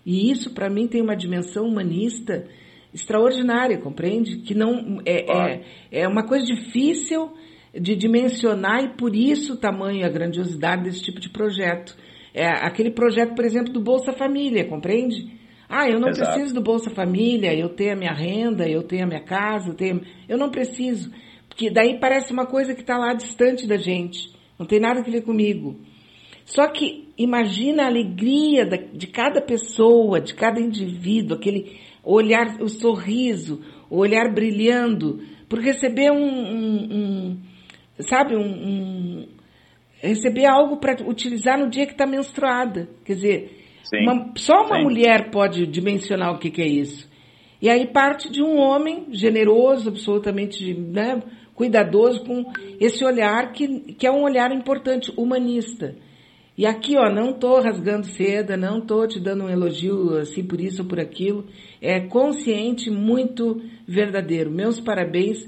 E isso, para mim, tem uma dimensão humanista extraordinária, compreende? Que não é, é, é uma coisa difícil de dimensionar e por isso o tamanho e a grandiosidade desse tipo de projeto. É aquele projeto, por exemplo, do Bolsa Família, compreende? Ah, eu não Exato. preciso do Bolsa Família, eu tenho a minha renda, eu tenho a minha casa, eu, tenho... eu não preciso. Porque daí parece uma coisa que está lá distante da gente, não tem nada a ver comigo. Só que imagina a alegria de cada pessoa, de cada indivíduo, aquele olhar, o sorriso, o olhar brilhando, por receber um, um, um sabe, um, um receber algo para utilizar no dia que está menstruada. Quer dizer, uma, só uma Sim. mulher pode dimensionar o que, que, é isso. E aí parte de um homem generoso, absolutamente né, cuidadoso, com esse olhar que, que é um olhar importante, humanista. E aqui, ó, não tô rasgando seda, não tô te dando um elogio assim por isso ou por aquilo. É consciente, muito verdadeiro. Meus parabéns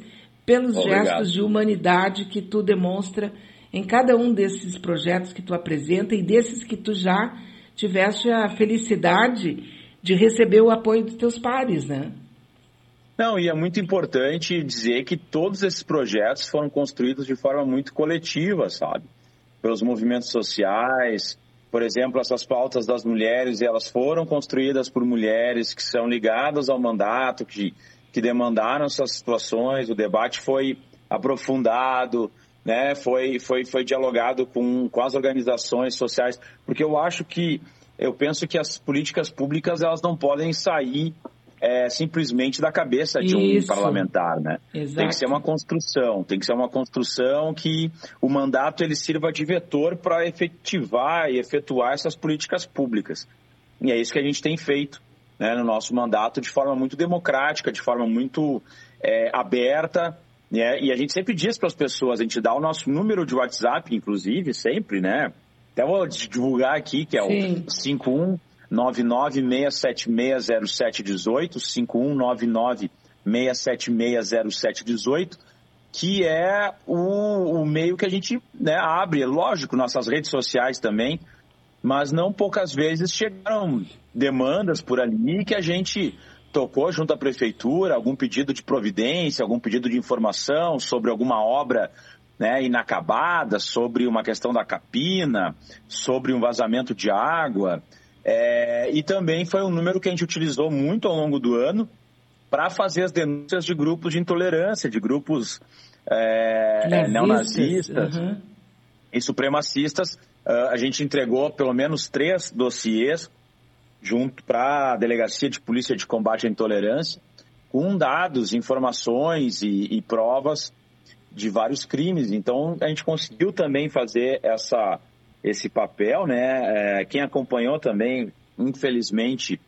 pelos Obrigado. gestos de humanidade que tu demonstra em cada um desses projetos que tu apresenta e desses que tu já tiveste a felicidade de receber o apoio dos teus pares, né? Não, e é muito importante dizer que todos esses projetos foram construídos de forma muito coletiva, sabe? Pelos movimentos sociais, por exemplo, essas pautas das mulheres, elas foram construídas por mulheres que são ligadas ao mandato, que, que demandaram essas situações, o debate foi aprofundado, né? foi, foi, foi dialogado com, com as organizações sociais, porque eu acho que, eu penso que as políticas públicas, elas não podem sair é, simplesmente da cabeça de um parlamentar, né? Exato. Tem que ser uma construção, tem que ser uma construção que o mandato ele sirva de vetor para efetivar e efetuar essas políticas públicas. E é isso que a gente tem feito né, no nosso mandato de forma muito democrática, de forma muito é, aberta. Né? E a gente sempre diz para as pessoas, a gente dá o nosso número de WhatsApp, inclusive, sempre, né? Até vou divulgar aqui, que é Sim. o 51 996760718, 5199-6760718, que é o, o, meio que a gente né, abre, lógico, nossas redes sociais também, mas não poucas vezes chegaram demandas por ali que a gente tocou junto à prefeitura, algum pedido de providência, algum pedido de informação sobre alguma obra né, inacabada, sobre uma questão da capina, sobre um vazamento de água. É, e também foi um número que a gente utilizou muito ao longo do ano para fazer as denúncias de grupos de intolerância, de grupos é, neonazistas uhum. e supremacistas. Uh, a gente entregou pelo menos três dossiês junto para a Delegacia de Polícia de Combate à Intolerância, com dados, informações e, e provas de vários crimes. Então, a gente conseguiu também fazer essa esse papel, né? É, quem acompanhou também, infelizmente,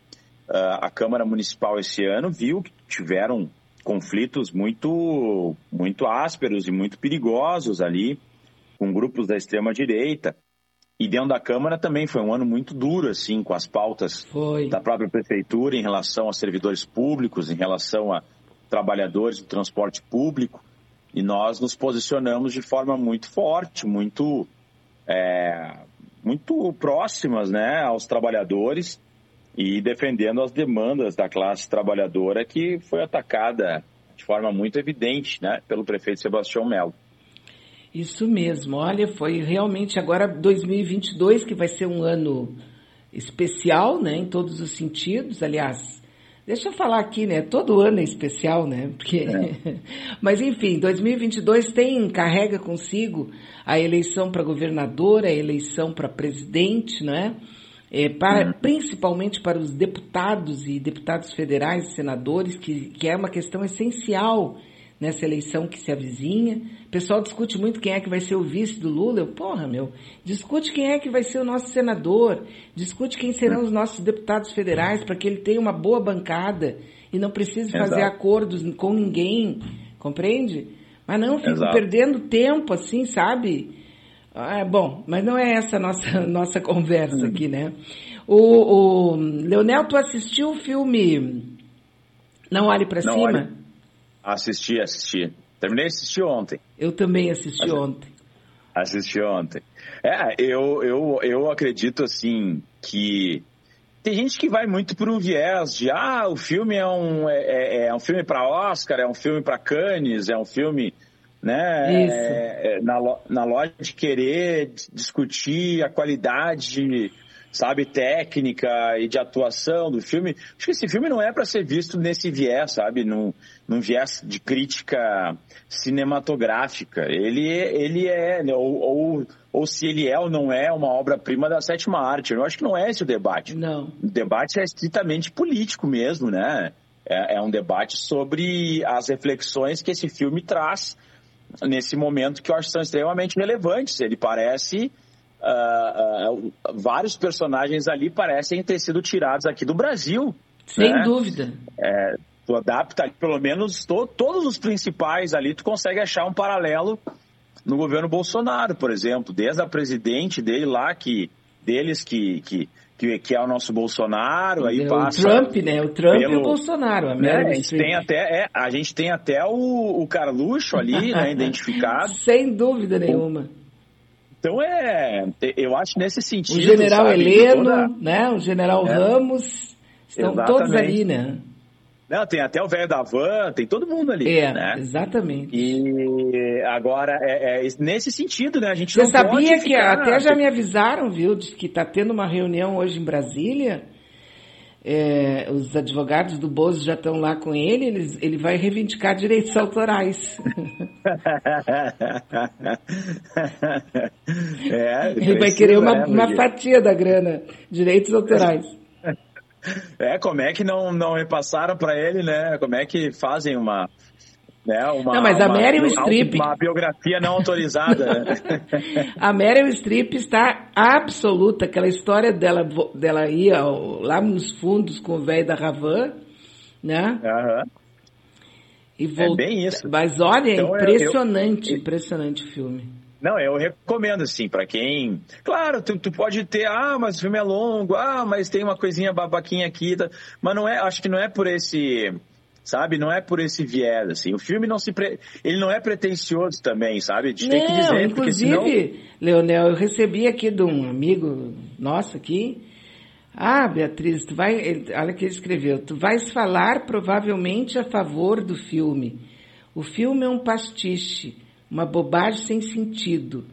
a Câmara Municipal esse ano viu que tiveram conflitos muito, muito ásperos e muito perigosos ali com grupos da extrema direita. E dentro da Câmara também foi um ano muito duro, assim, com as pautas foi. da própria prefeitura em relação a servidores públicos, em relação a trabalhadores do transporte público. E nós nos posicionamos de forma muito forte, muito é, muito próximas né, aos trabalhadores e defendendo as demandas da classe trabalhadora que foi atacada de forma muito evidente né, pelo prefeito Sebastião Melo. Isso mesmo, olha, foi realmente agora 2022 que vai ser um ano especial, né, em todos os sentidos. Aliás, Deixa eu falar aqui, né? Todo ano é especial, né? Porque... É. Mas enfim, 2022 tem carrega consigo a eleição para governador, a eleição para presidente, né? É, para, uhum. principalmente para os deputados e deputados federais e senadores, que, que é uma questão essencial nessa eleição que se avizinha. O pessoal discute muito quem é que vai ser o vice do Lula. Eu, porra, meu, discute quem é que vai ser o nosso senador, discute quem serão os nossos deputados federais para que ele tenha uma boa bancada e não precise fazer Exato. acordos com ninguém, compreende? Mas não, fico Exato. perdendo tempo assim, sabe? Ah, bom, mas não é essa a nossa, nossa conversa aqui, né? O, o Leonel, tu assistiu o filme Não Olhe para Cima? Olhe. Assisti, assisti. Terminei de assistir ontem. Eu também assisti Assi ontem. Assisti ontem. É, eu, eu, eu acredito assim que tem gente que vai muito por um viés de ah, o filme é um, é, é, é um filme para Oscar, é um filme para Cannes, é um filme né, é, é, na, na loja de querer discutir a qualidade sabe, técnica e de atuação do filme. Acho que esse filme não é para ser visto nesse viés, sabe, num, num viés de crítica cinematográfica. Ele, ele é, né, ou, ou, ou se ele é ou não é uma obra-prima da sétima arte. Eu acho que não é esse o debate. Não. O debate é estritamente político mesmo, né? É, é um debate sobre as reflexões que esse filme traz nesse momento que eu acho que são extremamente relevantes. Ele parece uh, uh, vários personagens ali parecem ter sido tirados aqui do Brasil. Sem né? dúvida. É, tu adapta pelo menos to, todos os principais ali, tu consegue achar um paralelo no governo Bolsonaro, por exemplo, desde a presidente dele lá, que deles que, que, que, que é o nosso Bolsonaro, aí o passa... O Trump, né? O Trump pelo, e o Bolsonaro, a né? a, gente tem até, é, a gente tem até o, o Carluxo ali, né, identificado. Sem dúvida nenhuma. Então é, eu acho nesse sentido. O general sabe, Heleno, toda... né? O general é. Ramos, estão Exatamente. todos ali, né? Não, tem até o velho da van, tem todo mundo ali. É, né? exatamente. E agora, é, é, nesse sentido, né? A gente Você não sabia que ficar... até já me avisaram, viu, de que está tendo uma reunião hoje em Brasília. É, os advogados do Bozo já estão lá com ele, eles, ele vai reivindicar direitos autorais. é, ele vai querer uma, uma fatia da grana, direitos autorais. É, como é que não, não repassaram para ele, né? Como é que fazem uma, né, uma, não, mas a uma, Meryl Streep... Uma biografia não autorizada. né? a Meryl Streep está absoluta. Aquela história dela, dela ir ao, lá nos fundos com o velho da Ravan, né? Uhum. E. É bem isso. Mas olha, então, impressionante, eu, eu... impressionante o filme. Não, eu recomendo, assim, para quem. Claro, tu, tu, pode ter, ah, mas o filme é longo, ah, mas tem uma coisinha babaquinha aqui. Tá... Mas não é, acho que não é por esse. Sabe, não é por esse viés, assim. O filme não se. Pre... Ele não é pretencioso também, sabe? A gente não, tem que dizer. Inclusive, senão... Leonel, eu recebi aqui de um amigo nosso aqui. Ah, Beatriz, tu vai. Olha o que ele escreveu. Tu vais falar provavelmente a favor do filme. O filme é um pastiche uma bobagem sem sentido.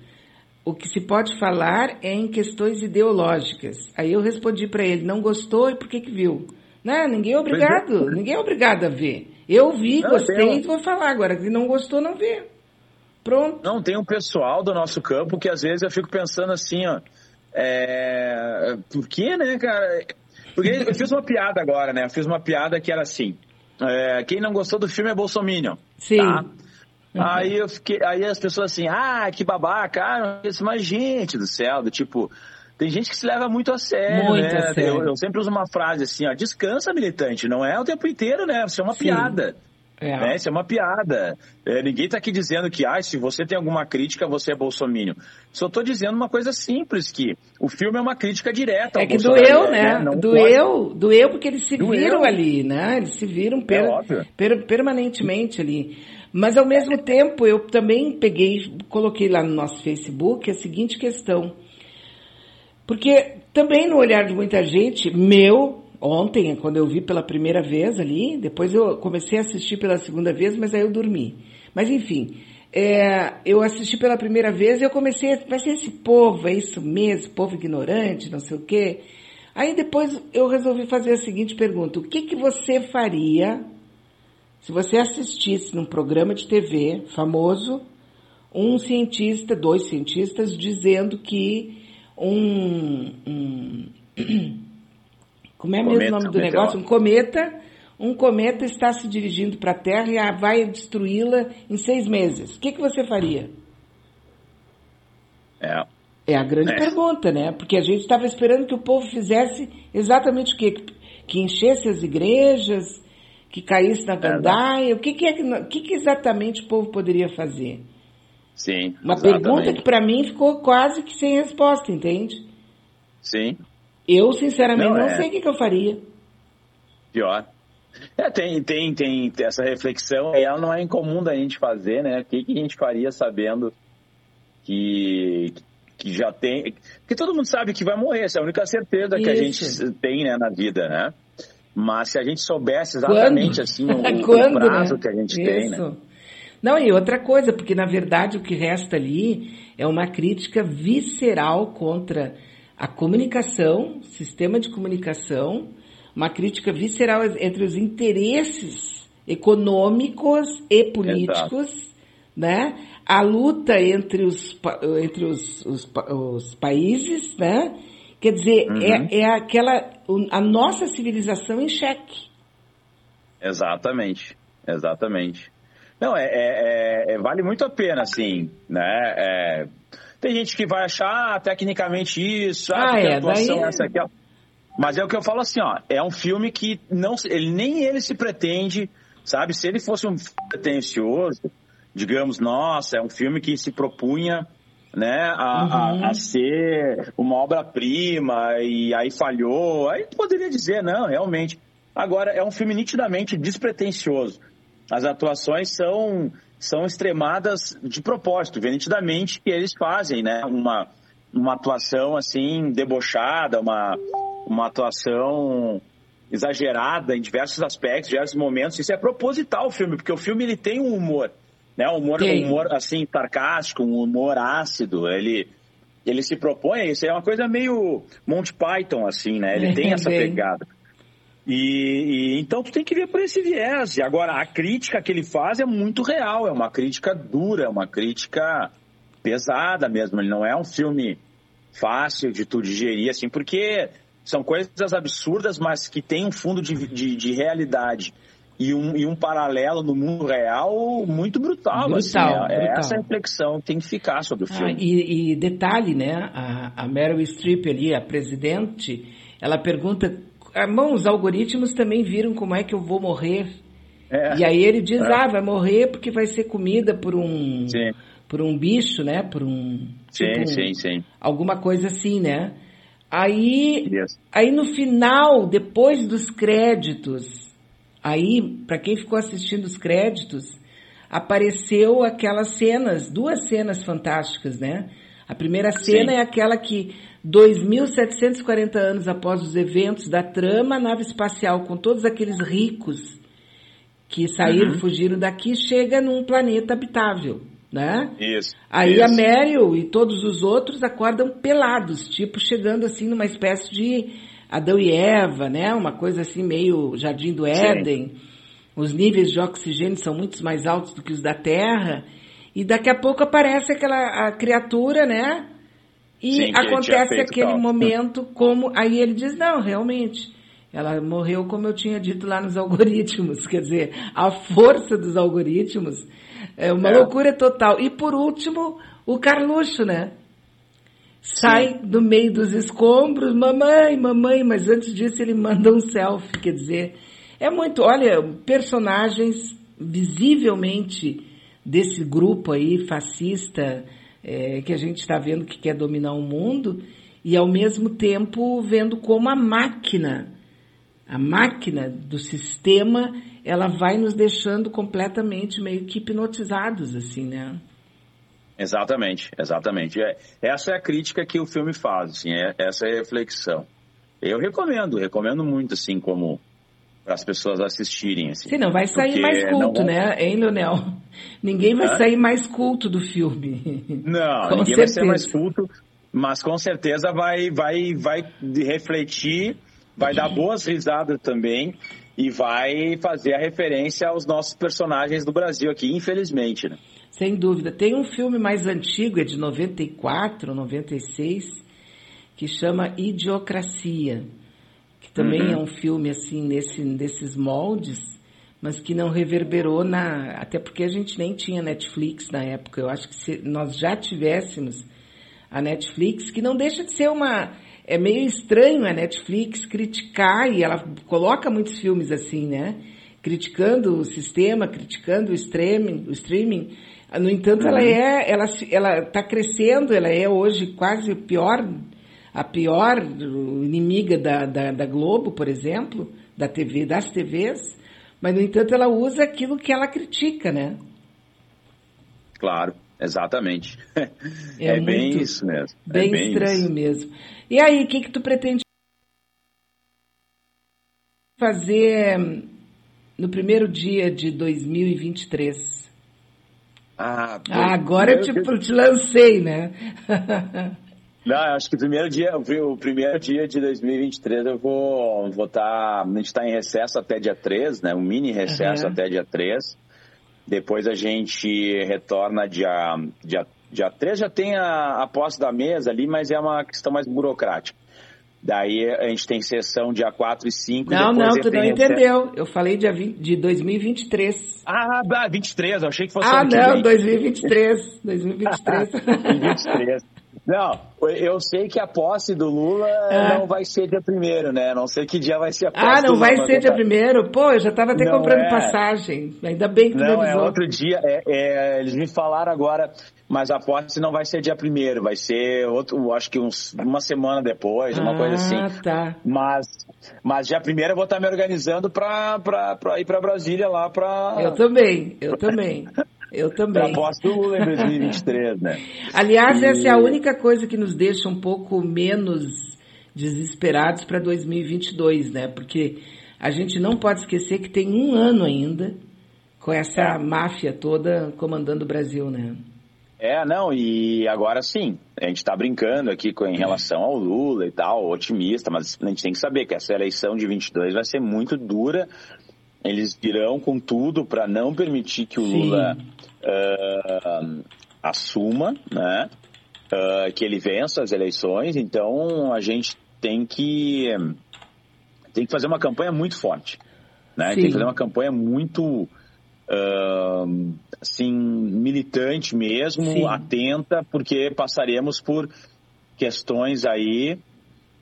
O que se pode falar é em questões ideológicas. Aí eu respondi para ele, não gostou e por que que viu? Não, ninguém é obrigado, ninguém é obrigado a ver. Eu vi, não, gostei e vou falar agora. Se não gostou, não vê. Pronto. Não, tem um pessoal do nosso campo que às vezes eu fico pensando assim, ó. É... Por que, né, cara? Porque eu fiz uma piada agora, né? Eu fiz uma piada que era assim. É... Quem não gostou do filme é Bolsominion. Sim. Tá? Aí eu fiquei, aí as pessoas assim, ah, que babaca, ah, mas gente do céu, do tipo, tem gente que se leva muito a sério, muito né? A sério. Eu, eu, sempre uso uma frase assim, ó, descansa militante, não é o tempo inteiro, né? Isso é uma Sim. piada. É. Né? Isso é uma piada. É, ninguém está aqui dizendo que, ah, se você tem alguma crítica, você é bolsomínio. Só estou dizendo uma coisa simples, que o filme é uma crítica direta. É que doeu, né? né? Doeu, pode... doeu porque eles se doeu. viram ali, né? Eles se viram per... é per... permanentemente ali. Mas ao mesmo tempo eu também peguei, coloquei lá no nosso Facebook a seguinte questão. Porque também no olhar de muita gente, meu, ontem, quando eu vi pela primeira vez ali, depois eu comecei a assistir pela segunda vez, mas aí eu dormi. Mas enfim, é, eu assisti pela primeira vez e eu comecei, a, ser esse povo, é isso mesmo, povo ignorante, não sei o quê. Aí depois eu resolvi fazer a seguinte pergunta: o que, que você faria se você assistisse num programa de TV famoso, um cientista, dois cientistas, dizendo que um. um como é mesmo o nome do negócio? Um cometa. Um cometa está se dirigindo para a Terra e vai destruí-la em seis meses. O que, que você faria? É. É a grande é. pergunta, né? Porque a gente estava esperando que o povo fizesse exatamente o quê? Que enchesse as igrejas, que caísse na gandaia? O que, que, é, que, que exatamente o povo poderia fazer? Sim. Uma exatamente. pergunta que para mim ficou quase que sem resposta, entende? Sim. Eu, sinceramente, não, não é... sei o que, que, eu faria. Pior. É, tem, tem, tem essa reflexão, e ela não é incomum da gente fazer, né? O que, que a gente faria sabendo que, que já tem. Porque todo mundo sabe que vai morrer, essa é a única certeza Isso. que a gente tem né, na vida, né? Mas se a gente soubesse exatamente Quando? assim o, Quando, o prazo né? que a gente Isso. tem, né? Não, e outra coisa, porque na verdade o que resta ali é uma crítica visceral contra a comunicação, sistema de comunicação, uma crítica visceral entre os interesses econômicos e políticos, Exato. né? A luta entre os, entre os, os, os países, né? Quer dizer, uhum. é, é aquela. a nossa civilização em xeque. Exatamente, exatamente. Não, é, é, é, vale muito a pena, assim, né? É, tem gente que vai achar ah, tecnicamente isso, ah, ah é, atuação daí... essa aqui. Mas é o que eu falo assim, ó, é um filme que não, ele nem ele se pretende, sabe? Se ele fosse um pretencioso, digamos, nossa, é um filme que se propunha né, a, uhum. a, a ser uma obra-prima e aí falhou, aí poderia dizer, não, realmente. Agora, é um filme nitidamente despretensioso. As atuações são, são extremadas de propósito, vê nitidamente que eles fazem, né, uma, uma atuação assim, debochada, uma, uma atuação exagerada em diversos aspectos, diversos momentos. Isso é proposital o filme, porque o filme ele tem um humor, né? Um humor, um humor assim sarcástico, um humor ácido. Ele ele se propõe a isso. É uma coisa meio Monty Python assim, né? Ele tem essa pegada. E, e, então tu tem que ver por esse viés. E agora a crítica que ele faz é muito real, é uma crítica dura, é uma crítica pesada mesmo. Ele não é um filme fácil de tu digerir assim, porque são coisas absurdas, mas que tem um fundo de, de, de realidade e um, e um paralelo no mundo real muito brutal. brutal, assim, é, brutal. Essa reflexão tem que ficar sobre o filme. Ah, e, e, detalhe, né? A, a Meryl Streep ali, a presidente, ela pergunta Bom, os algoritmos também viram como é que eu vou morrer. É. E aí ele diz, é. ah, vai morrer porque vai ser comida por um, sim. por um bicho, né? Por um, sim, tipo sim, sim. alguma coisa assim, né? Aí, yes. aí no final, depois dos créditos, aí para quem ficou assistindo os créditos, apareceu aquelas cenas, duas cenas fantásticas, né? A primeira cena sim. é aquela que 2.740 anos após os eventos da trama, a nave espacial com todos aqueles ricos que saíram, uhum. fugiram daqui, chega num planeta habitável, né? Isso. Aí isso. a Meryl e todos os outros acordam pelados, tipo chegando assim numa espécie de Adão e Eva, né? Uma coisa assim meio Jardim do Éden. Sim. Os níveis de oxigênio são muito mais altos do que os da Terra. E daqui a pouco aparece aquela criatura, né? E Sim, acontece aquele tal. momento como. Aí ele diz: não, realmente. Ela morreu como eu tinha dito lá nos algoritmos. Quer dizer, a força dos algoritmos é uma é. loucura total. E por último, o Carluxo, né? Sai do meio dos escombros, mamãe, mamãe, mas antes disso ele manda um selfie, quer dizer, é muito, olha, personagens visivelmente desse grupo aí fascista, é, que a gente está vendo que quer dominar o mundo, e ao mesmo tempo vendo como a máquina, a máquina do sistema, ela vai nos deixando completamente meio que hipnotizados, assim, né? Exatamente, exatamente. É, essa é a crítica que o filme faz, assim, é, essa é a reflexão. Eu recomendo, recomendo muito, assim, como para as pessoas assistirem. Assim. Sim, não vai sair mais culto, né, hein, Leonel? Ninguém vai Hã? sair mais culto do filme. Não, ninguém certeza. vai ser mais culto, mas com certeza vai, vai, vai refletir, vai dar boas risadas também e vai fazer a referência aos nossos personagens do Brasil aqui, infelizmente. Né? Sem dúvida. Tem um filme mais antigo, é de 94, 96, que chama Idiocracia que também uhum. é um filme assim nesse, nesses moldes, mas que não reverberou na. Até porque a gente nem tinha Netflix na época. Eu acho que se nós já tivéssemos a Netflix, que não deixa de ser uma. É meio estranho a Netflix criticar, e ela coloca muitos filmes assim, né? Criticando o sistema, criticando o streaming, o streaming. No entanto, uhum. ela é, ela, ela está crescendo, ela é hoje quase pior a pior inimiga da, da, da Globo, por exemplo, da TV, das TVs, mas, no entanto, ela usa aquilo que ela critica, né? Claro, exatamente. É, é bem isso mesmo. É bem, é bem estranho isso. mesmo. E aí, o que, que tu pretende fazer no primeiro dia de 2023? Ah, ah agora eu te, te lancei, né? Não, acho que o primeiro dia, o primeiro dia de 2023 eu vou vou tá, a gente está em recesso até dia 3, né? Um mini recesso uhum. até dia 3. Depois a gente retorna dia dia dia 3 já tem a, a posse da mesa ali, mas é uma questão mais burocrática. Daí a gente tem sessão dia 4 e 5. Não, não, tu não entendeu. Eu falei dia 20, de 2023. Ah, 23, eu achei que fosse Ah, não, 2023. 2023. 2023. Não, eu sei que a posse do Lula é. não vai ser dia primeiro, né? Não sei que dia vai ser a posse Ah, não vai ser dia primeiro? Pô, eu já estava até não comprando é. passagem. Ainda bem que tu Não, é outro dia. É, é, eles me falaram agora, mas a posse não vai ser dia primeiro, vai ser outro, acho que uns, uma semana depois, uma ah, coisa assim. Ah, tá. Mas, mas dia primeiro eu vou estar me organizando para ir para Brasília lá para... Eu também, eu também. Eu também. Aposto Lula em 2023, né? Aliás, e... essa é a única coisa que nos deixa um pouco menos desesperados para 2022, né? Porque a gente não pode esquecer que tem um ano ainda com essa máfia toda comandando o Brasil, né? É, não, e agora sim, a gente está brincando aqui com, em relação ao Lula e tal, otimista, mas a gente tem que saber que essa eleição de 22 vai ser muito dura. Eles virão com tudo para não permitir que o sim. Lula uh, assuma, né? Uh, que ele vença as eleições. Então a gente tem que tem que fazer uma campanha muito forte, né? Tem que fazer uma campanha muito uh, assim, militante mesmo, Sim. atenta, porque passaremos por questões aí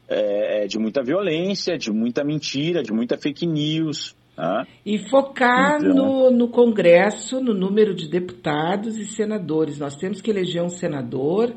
é, de muita violência, de muita mentira, de muita fake news. Né? E focar então... no, no Congresso, no número de deputados e senadores. Nós temos que eleger um senador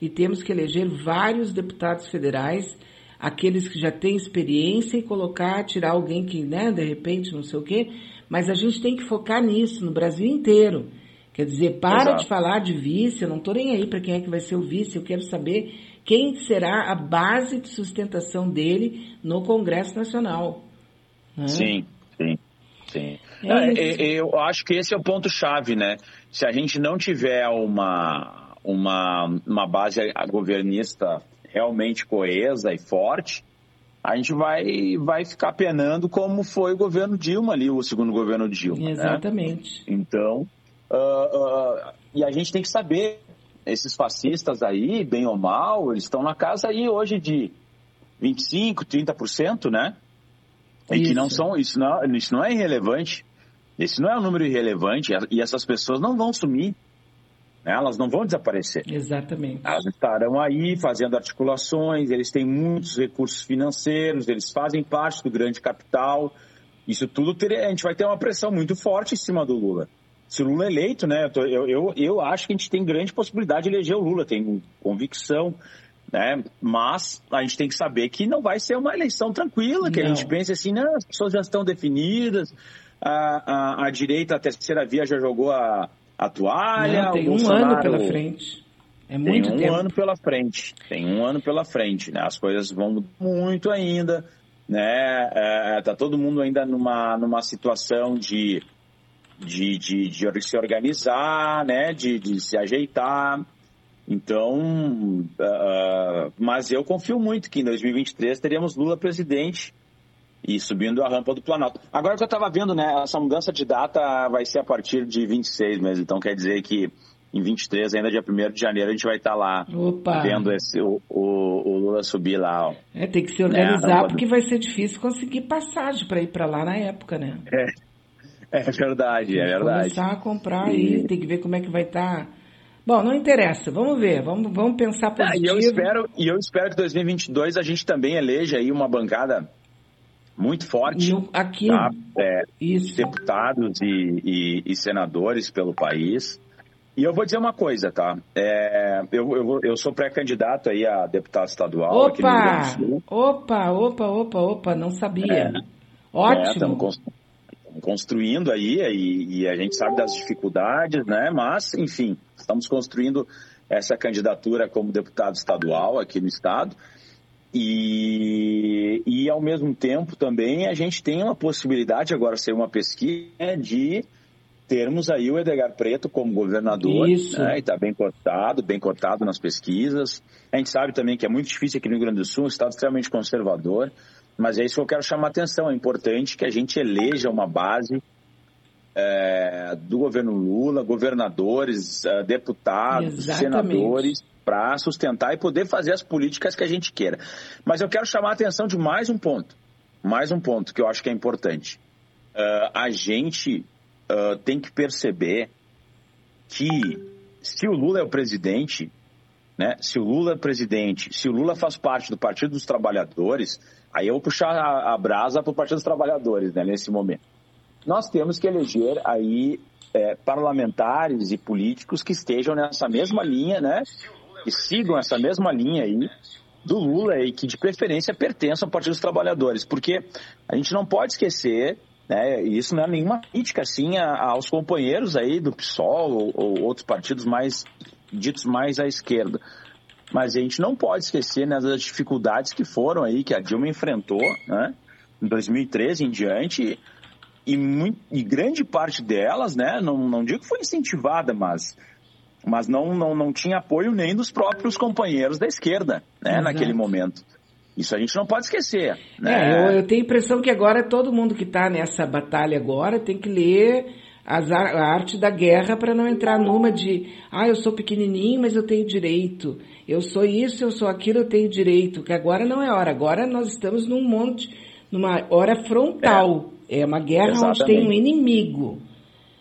e temos que eleger vários deputados federais, aqueles que já têm experiência e colocar, tirar alguém que, né, de repente, não sei o quê, mas a gente tem que focar nisso no Brasil inteiro. Quer dizer, para Exato. de falar de vice, eu não estou nem aí para quem é que vai ser o vice, eu quero saber quem será a base de sustentação dele no Congresso Nacional. Né? Sim, sim, sim. É, é eu acho que esse é o ponto-chave, né? Se a gente não tiver uma, uma, uma base governista realmente coesa e forte, a gente vai, vai ficar penando como foi o governo Dilma ali, o segundo governo Dilma. Né? Exatamente. Né? Então, uh, uh, e a gente tem que saber, esses fascistas aí, bem ou mal, eles estão na casa aí hoje de 25%, 30%, né? E isso. que não são, isso não, isso não é irrelevante. Esse não é um número irrelevante e essas pessoas não vão sumir. Né? Elas não vão desaparecer. Exatamente. Elas estarão aí fazendo articulações, eles têm muitos recursos financeiros, eles fazem parte do grande capital. Isso tudo a gente vai ter uma pressão muito forte em cima do Lula. Se o Lula é eleito, né, eu, tô, eu, eu, eu acho que a gente tem grande possibilidade de eleger o Lula, tenho convicção, né? Mas a gente tem que saber que não vai ser uma eleição tranquila, que não. a gente pense assim, as pessoas já estão definidas, a, a, a direita, a terceira via já jogou a, a toalha. Não, tem um ano pela frente. É muito tem um tempo. ano pela frente. Tem um ano pela frente, né? As coisas vão muito ainda, né? É, tá todo mundo ainda numa, numa situação de, de, de, de se organizar, né? De, de se ajeitar. Então, uh, mas eu confio muito que em 2023 teremos Lula presidente e subindo a rampa do Planalto. Agora que eu estava vendo, né, essa mudança de data vai ser a partir de 26 mesmo, então quer dizer que em 23, ainda dia 1 de janeiro, a gente vai estar tá lá Opa. vendo esse, o, o, o, Lula subir lá. Ó. É, tem que se organizar, é, porque vai ser difícil conseguir passagem para ir para lá na época, né? É, é verdade, é verdade. Começar a comprar e... aí, tem que ver como é que vai estar... Tá... Bom, não interessa, vamos ver, vamos, vamos pensar positivo. Ah, e, eu espero, e eu espero que 2022 a gente também eleja aí uma bancada muito forte. aqui, tá? é, deputados e, e, e, senadores pelo país. E eu vou dizer uma coisa, tá? É, eu, eu, eu sou pré-candidato aí a deputado estadual opa, aqui no Rio Grande do Sul. Opa, opa, opa, opa, não sabia. É, Ótimo. É, construindo aí e, e, a gente sabe das dificuldades, né? Mas, enfim, estamos construindo essa candidatura como deputado estadual aqui no estado. E, e ao mesmo tempo também a gente tem uma possibilidade, agora ser uma pesquisa, né, de termos aí o Edgar Preto como governador, Isso. né, e está bem cotado, bem cotado nas pesquisas. A gente sabe também que é muito difícil aqui no Rio Grande do Sul, um estado extremamente conservador, mas é isso que eu quero chamar a atenção. É importante que a gente eleja uma base é, do governo Lula, governadores, é, deputados, Exatamente. senadores, para sustentar e poder fazer as políticas que a gente queira. Mas eu quero chamar a atenção de mais um ponto, mais um ponto que eu acho que é importante. Uh, a gente uh, tem que perceber que se o Lula é o presidente, né, se o Lula é presidente, se o Lula faz parte do Partido dos Trabalhadores, aí eu vou puxar a, a brasa para o Partido dos Trabalhadores, né, nesse momento. Nós temos que eleger aí é, parlamentares e políticos que estejam nessa mesma linha, né, que sigam essa mesma linha aí do Lula e que de preferência pertençam ao Partido dos Trabalhadores, porque a gente não pode esquecer, né, e isso não é nenhuma crítica assim aos companheiros aí do PSOL ou, ou outros partidos mais ditos mais à esquerda. mas a gente não pode esquecer né, das dificuldades que foram aí, que a Dilma enfrentou, né? Em 2013 em diante, e, muito, e grande parte delas, né, não, não digo que foi incentivada, mas, mas não, não, não tinha apoio nem dos próprios companheiros da esquerda, né, Exato. naquele momento. Isso a gente não pode esquecer. Né? É, eu, eu tenho a impressão que agora todo mundo que está nessa batalha agora tem que ler as, a arte da guerra para não entrar numa de, ah, eu sou pequenininho, mas eu tenho direito. Eu sou isso, eu sou aquilo, eu tenho direito. Que agora não é hora. Agora nós estamos num monte, numa hora frontal. É, é uma guerra Exatamente. onde tem um inimigo.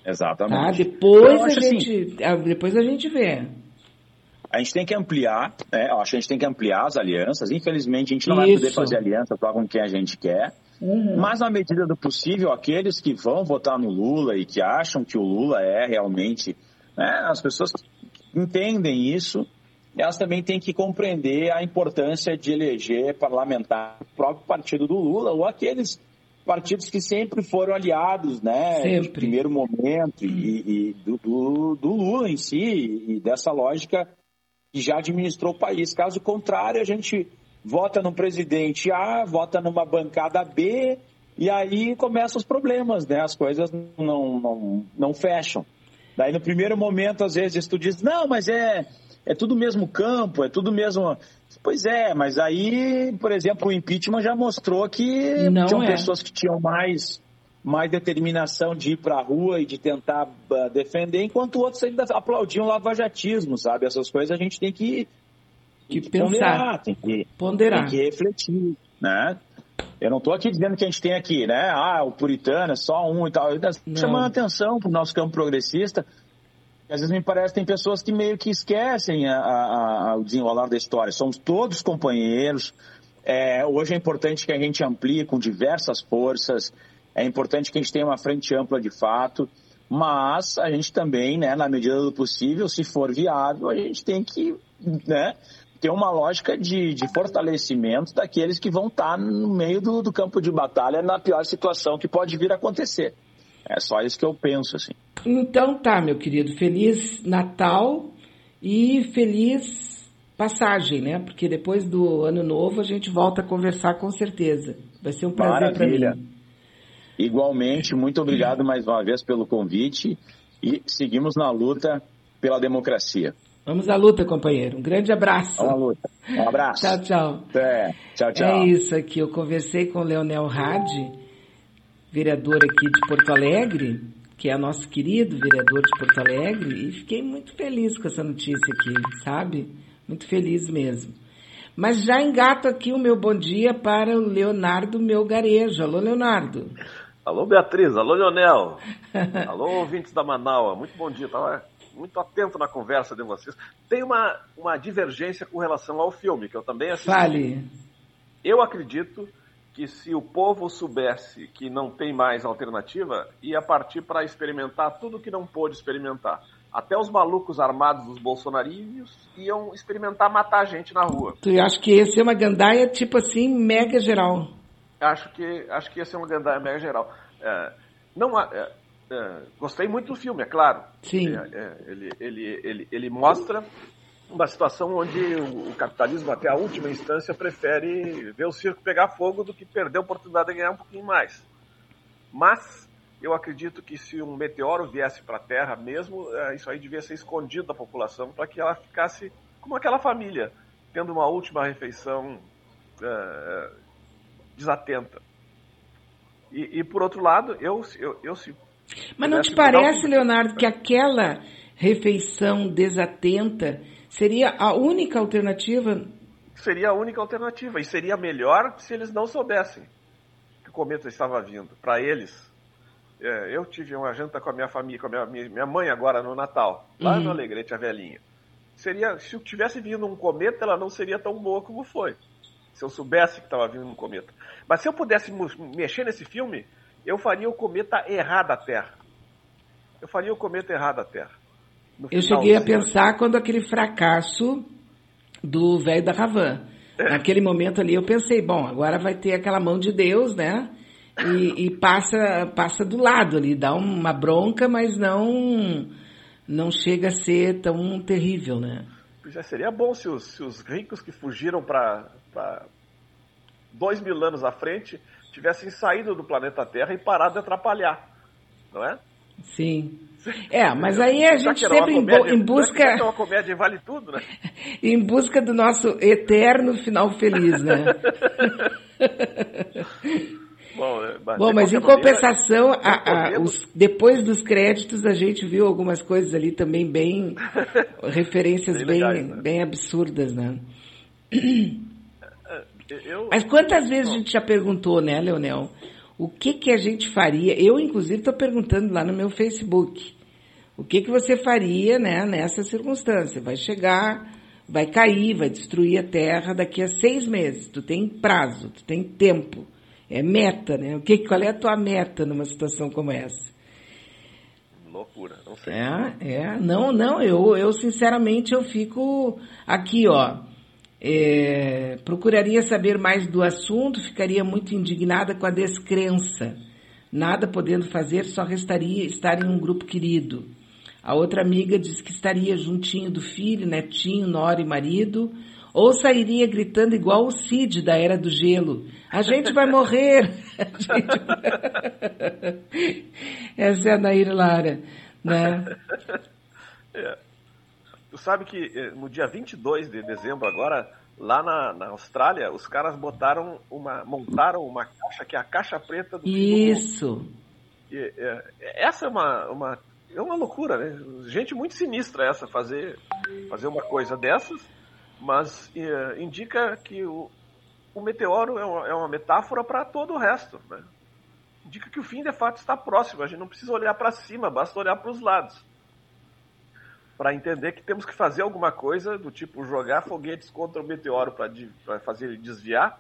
Exatamente. Tá? Depois, a assim, gente, assim, depois a gente vê. A gente tem que ampliar, né? Eu acho que a gente tem que ampliar as alianças. Infelizmente, a gente não Isso. vai poder fazer aliança só com quem a gente quer. Uhum. Mas, na medida do possível, aqueles que vão votar no Lula e que acham que o Lula é realmente. Né, as pessoas que entendem isso, elas também têm que compreender a importância de eleger parlamentar do próprio partido do Lula ou aqueles partidos que sempre foram aliados, né, sempre. primeiro momento e, e do, do, do, Lula em si e dessa lógica que já administrou o país. Caso contrário, a gente vota no presidente A, vota numa bancada B, e aí começam os problemas, né? As coisas não, não, não fecham. Daí no primeiro momento, às vezes, tu diz, não, mas é, é tudo mesmo campo, é tudo mesmo. Pois é, mas aí, por exemplo, o impeachment já mostrou que não tinham é. pessoas que tinham mais, mais determinação de ir para a rua e de tentar uh, defender, enquanto outros ainda aplaudiam o lavajatismo, sabe? Essas coisas a gente tem que que pensar, ponderar, tem que, ponderar. Tem que refletir, né? Eu não estou aqui dizendo que a gente tem aqui, né? Ah, o puritano é só um e tal. Chamando a atenção para o nosso campo progressista. Às vezes me parece que tem pessoas que meio que esquecem a, a, a, o desenrolar da história. Somos todos companheiros. É, hoje é importante que a gente amplie com diversas forças. É importante que a gente tenha uma frente ampla de fato. Mas a gente também, né, na medida do possível, se for viável, a gente tem que né, ter uma lógica de, de fortalecimento daqueles que vão estar no meio do, do campo de batalha na pior situação que pode vir a acontecer. É só isso que eu penso, assim. Então tá, meu querido. Feliz Natal e feliz passagem, né? Porque depois do ano novo a gente volta a conversar com certeza. Vai ser um prazer para mim. Igualmente, muito obrigado mais uma vez pelo convite e seguimos na luta pela democracia. Vamos à luta, companheiro. Um grande abraço. Vamos à luta. Um abraço. tchau, tchau. É, tchau, tchau. É isso aqui. Eu conversei com o Leonel Hadi, vereador aqui de Porto Alegre, que é nosso querido vereador de Porto Alegre, e fiquei muito feliz com essa notícia aqui, sabe? Muito feliz mesmo. Mas já engato aqui o meu bom dia para o Leonardo Melgarejo. Alô, Leonardo. Alô, Beatriz. Alô, Leonel. Alô, ouvintes da Manaus. Muito bom dia. Tava muito atento na conversa de vocês. Tem uma, uma divergência com relação ao filme, que eu também assisti. Fale. Eu acredito que se o povo soubesse que não tem mais alternativa, ia partir para experimentar tudo que não pôde experimentar. Até os malucos armados dos bolsonarinhos iam experimentar matar gente na rua. Tu acha que ia ser uma gandaia tipo assim, mega geral? Acho que, acho que ia ser uma gandaia mega geral. É, não, é, é, gostei muito do filme, é claro. Sim. É, é, ele, ele, ele, ele mostra uma situação onde o, capitalismo, até a última instância, prefere ver o circo pegar fogo do que perder a oportunidade de ganhar um pouquinho mais. Mas eu acredito que se um meteoro viesse para a Terra mesmo, é, isso aí devia ser escondido da população para que ela ficasse como aquela família, tendo uma última refeição é, desatenta. E, e, por outro lado, eu, eu, eu se mas não te parece, Leonardo, que aquela refeição desatenta seria a única alternativa? Seria a única alternativa. E seria melhor se eles não soubessem que o cometa estava vindo. Para eles. É, eu tive uma janta com a minha família, com a minha, minha mãe agora no Natal, lá uhum. no Alegrete, a velhinha. Seria, se tivesse vindo um cometa, ela não seria tão boa como foi. Se eu soubesse que estava vindo um cometa. Mas se eu pudesse mexer nesse filme, eu faria o cometa errar da Terra. Eu faria o cometa errar da Terra. Eu cheguei a pensar quando aquele fracasso do velho da Ravan. É. Naquele momento ali eu pensei, bom, agora vai ter aquela mão de Deus, né? E, e, passa, passa do lado ali, dá uma bronca, mas não, não chega a ser tão terrível, né? Já seria bom se os, se os ricos que fugiram para dois mil anos à frente tivessem saído do planeta Terra e parado de atrapalhar, não é? Sim. É, mas aí a gente sempre comédia, em busca. É uma comédia vale tudo, né? em busca do nosso eterno final feliz, né? Bom, é, mas, Bom, mas em compensação, a, a, os, depois dos créditos, a gente viu algumas coisas ali também bem. referências bem, legais, né? bem absurdas, né? É, eu, mas quantas vezes a gente já perguntou, né, Leonel? O que, que a gente faria? Eu, inclusive, estou perguntando lá no meu Facebook. O que, que você faria né, nessa circunstância? Vai chegar, vai cair, vai destruir a Terra daqui a seis meses. Tu tem prazo, tu tem tempo é meta, né? O que, qual é a tua meta numa situação como essa? Loucura, não sei. É, é, não, não, eu, eu sinceramente eu fico aqui, ó. É, procuraria saber mais do assunto, ficaria muito indignada com a descrença. Nada podendo fazer, só restaria estar em um grupo querido. A outra amiga diz que estaria juntinho do filho, netinho, nora e marido, ou sairia gritando igual o Cid da Era do Gelo. A gente vai morrer! Gente... Essa é a Nair Lara, né? É. Sabe que eh, no dia 22 de dezembro agora, lá na, na Austrália, os caras botaram uma, montaram uma caixa que é a caixa preta do Isso! E, é, essa é uma, uma, é uma loucura, né? Gente muito sinistra essa, fazer, fazer uma coisa dessas mas uh, indica que o, o meteoro é uma, é uma metáfora para todo o resto. Né? Indica que o fim de fato está próximo, a gente não precisa olhar para cima, basta olhar para os lados. Para entender que temos que fazer alguma coisa do tipo jogar foguetes contra o meteoro para fazer ele desviar,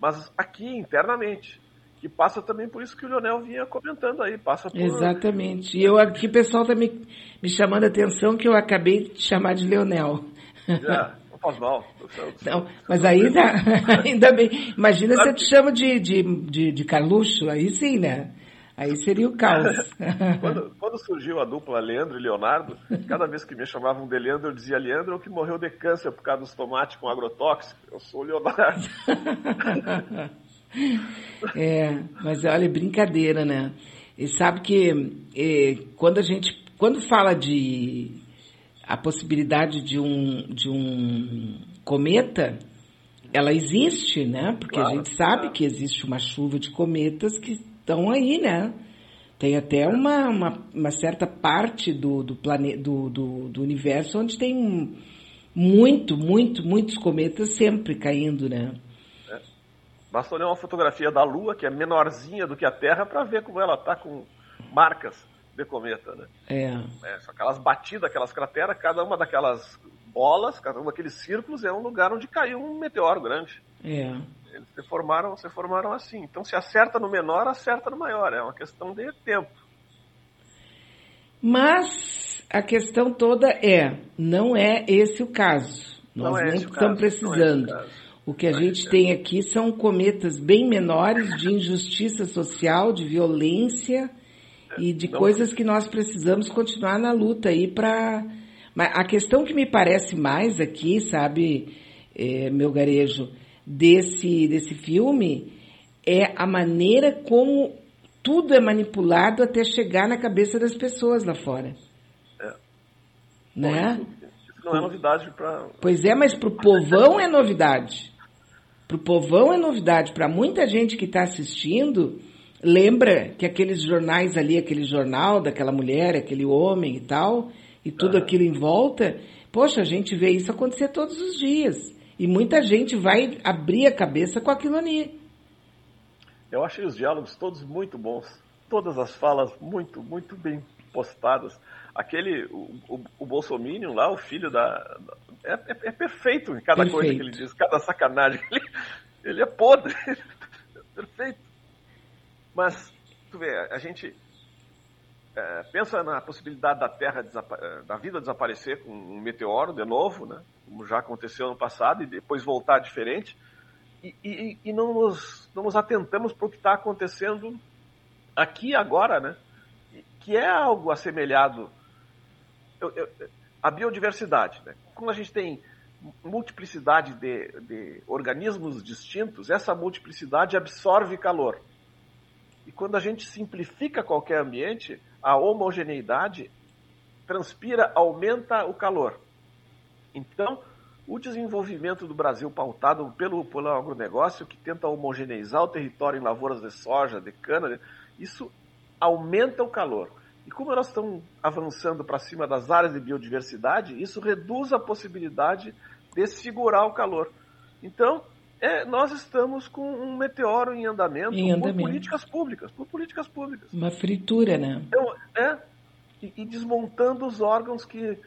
mas aqui internamente que passa também por isso que o Leonel vinha comentando aí, passa por... Exatamente. E eu aqui, o pessoal está me, me chamando a atenção que eu acabei de chamar de Leonel. Já faz mal. Não, mas ainda, ainda bem. Imagina claro. se eu te chamo de, de, de, de Carluxo, aí sim, né? Aí seria o caos. quando, quando, surgiu a dupla Leandro e Leonardo, cada vez que me chamavam de Leandro, eu dizia Leandro, que morreu de câncer por causa dos tomates com agrotóxico. Eu sou o Leonardo. é, mas olha, brincadeira, né? E sabe que eh, quando a gente, quando fala de a possibilidade de um, de um cometa, ela existe, né? Porque claro, a gente sabe claro. que existe uma chuva de cometas que estão aí, né? Tem até uma, uma, uma certa parte do, do, plane, do, do, do, universo onde tem muito, muito, muitos cometas sempre caindo, né? É. Basta olhar uma fotografia da Lua, que é menorzinha do que a Terra, para ver como ela está com marcas de cometa, né? É. é só aquelas batidas, aquelas crateras, cada uma daquelas bolas, cada um daqueles círculos é um lugar onde caiu um meteoro grande. É. Eles se formaram, se formaram assim. Então, se acerta no menor, acerta no maior. É uma questão de tempo. Mas a questão toda é, não é esse o caso. Nós não é estamos precisando. É o que a gente tem aqui são cometas bem menores de injustiça social, de violência e de coisas que nós precisamos continuar na luta aí para. A questão que me parece mais aqui, sabe, é, meu garejo, desse, desse filme é a maneira como tudo é manipulado até chegar na cabeça das pessoas lá fora. É. Né? Bom, isso, isso não é novidade para. Pois é, mas para o povão é novidade. Para o povão é novidade. Para muita gente que está assistindo, lembra que aqueles jornais ali, aquele jornal daquela mulher, aquele homem e tal, e tudo uhum. aquilo em volta, poxa, a gente vê isso acontecer todos os dias. E muita gente vai abrir a cabeça com aquilo ali. Eu achei os diálogos todos muito bons. Todas as falas muito, muito bem postadas. Aquele, o, o, o Bolsominion lá, o filho da. é, é, é, perfeito em cada perfeito. coisa que ele diz, cada sacanagem. Ele, ele é podre. perfeito. Mas, tu vê, a gente é, pensa na possibilidade da Terra, é, da vida desaparecer com um meteoro de novo, né? Como já aconteceu no passado, e depois voltar diferente, e, e, e não, nos, não nos atentamos para o que está acontecendo aqui agora, né? que é algo assemelhado. A biodiversidade, né? quando a gente tem multiplicidade de, de organismos distintos, essa multiplicidade absorve calor. E quando a gente simplifica qualquer ambiente, a homogeneidade transpira, aumenta o calor. Então, o desenvolvimento do Brasil pautado pelo, pelo agronegócio, que tenta homogeneizar o território em lavouras de soja, de cana, isso aumenta o calor. E como nós estamos avançando para cima das áreas de biodiversidade, isso reduz a possibilidade de segurar o calor. Então, é, nós estamos com um meteoro em andamento, em andamento, por políticas públicas, por políticas públicas. Uma fritura, né? Então, é, e, e desmontando os órgãos que,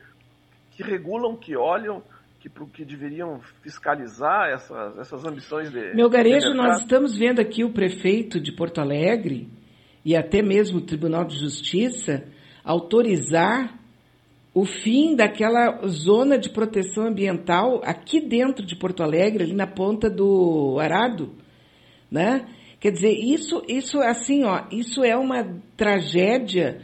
que regulam, que olham, que, que deveriam fiscalizar essas, essas ambições de. Meu garejo, de nós estamos vendo aqui o prefeito de Porto Alegre e até mesmo o Tribunal de Justiça autorizar o fim daquela zona de proteção ambiental aqui dentro de Porto Alegre, ali na ponta do Arado, né? Quer dizer, isso, isso assim, ó, isso é uma tragédia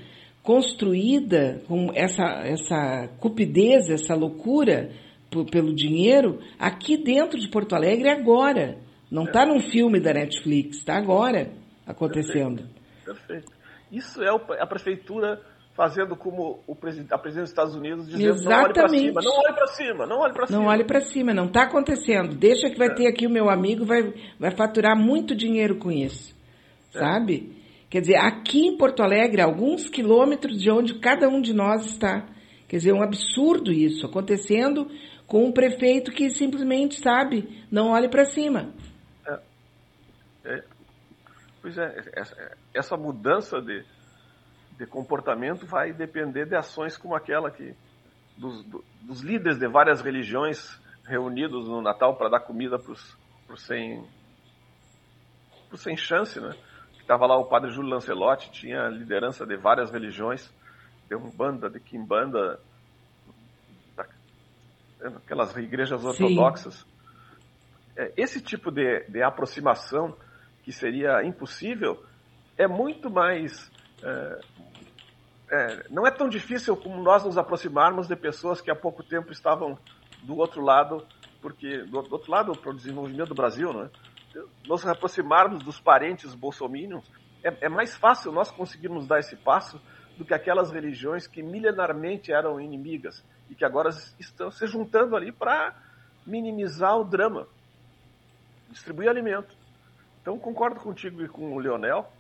construída com essa, essa cupidez, essa loucura por, pelo dinheiro aqui dentro de Porto Alegre agora. Não está num filme da Netflix, está agora acontecendo. Perfeito. Perfeito. Isso é a prefeitura fazendo como o presidente, a presidente dos Estados Unidos dizendo Exatamente. não olhe para cima, não olhe para cima, não olhe para cima. Não olhe para cima, não está acontecendo. Deixa que vai é. ter aqui o meu amigo, vai, vai faturar muito dinheiro com isso. É. Sabe? Quer dizer, aqui em Porto Alegre, alguns quilômetros de onde cada um de nós está. Quer dizer, é um absurdo isso, acontecendo com um prefeito que simplesmente sabe, não olhe para cima. É. É. Pois é, essa, essa mudança de, de comportamento vai depender de ações como aquela que dos, dos líderes de várias religiões reunidos no Natal para dar comida para os sem, sem chance, né? Estava lá o padre Júlio Lancelotti, tinha liderança de várias religiões, de Umbanda, de Kimbanda, aquelas igrejas ortodoxas. É, esse tipo de, de aproximação que seria impossível é muito mais é, é, não é tão difícil como nós nos aproximarmos de pessoas que há pouco tempo estavam do outro lado, porque do, do outro lado para o desenvolvimento do Brasil, né? Nos aproximarmos dos parentes bolsominions é, é mais fácil nós conseguirmos dar esse passo do que aquelas religiões que milenarmente eram inimigas e que agora estão se juntando ali para minimizar o drama, distribuir alimento. Então concordo contigo e com o Leonel.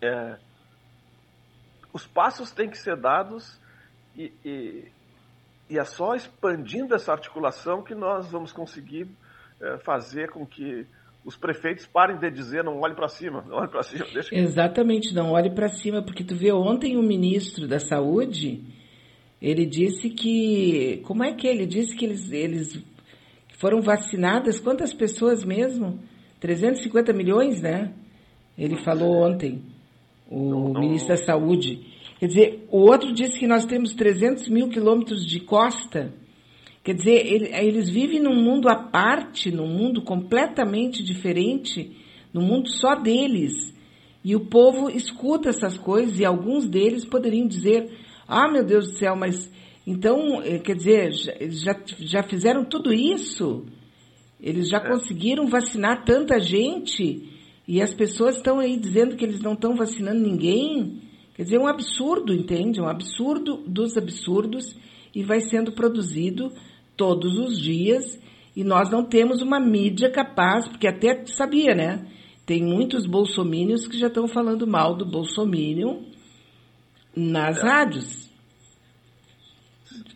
É, os passos têm que ser dados e, e, e, é só expandindo essa articulação que nós vamos conseguir é, fazer com que os prefeitos parem de dizer não olhe para cima, não olhe para cima. Deixa... Exatamente, não olhe para cima, porque tu vê ontem o ministro da Saúde, ele disse que, como é que ele disse que eles, eles foram vacinadas, quantas pessoas mesmo? 350 milhões, né? Ele falou ontem o não, não, ministro da Saúde. Quer dizer, o outro disse que nós temos 300 mil quilômetros de costa. Quer dizer, ele, eles vivem num mundo à parte, num mundo completamente diferente, num mundo só deles. E o povo escuta essas coisas e alguns deles poderiam dizer: Ah, meu Deus do céu, mas então, eh, quer dizer, já, já fizeram tudo isso? Eles já é. conseguiram vacinar tanta gente e as pessoas estão aí dizendo que eles não estão vacinando ninguém. Quer dizer, é um absurdo, entende? É um absurdo dos absurdos e vai sendo produzido todos os dias e nós não temos uma mídia capaz, porque até sabia, né? Tem muitos bolsomínios que já estão falando mal do bolsomínio nas é. rádios.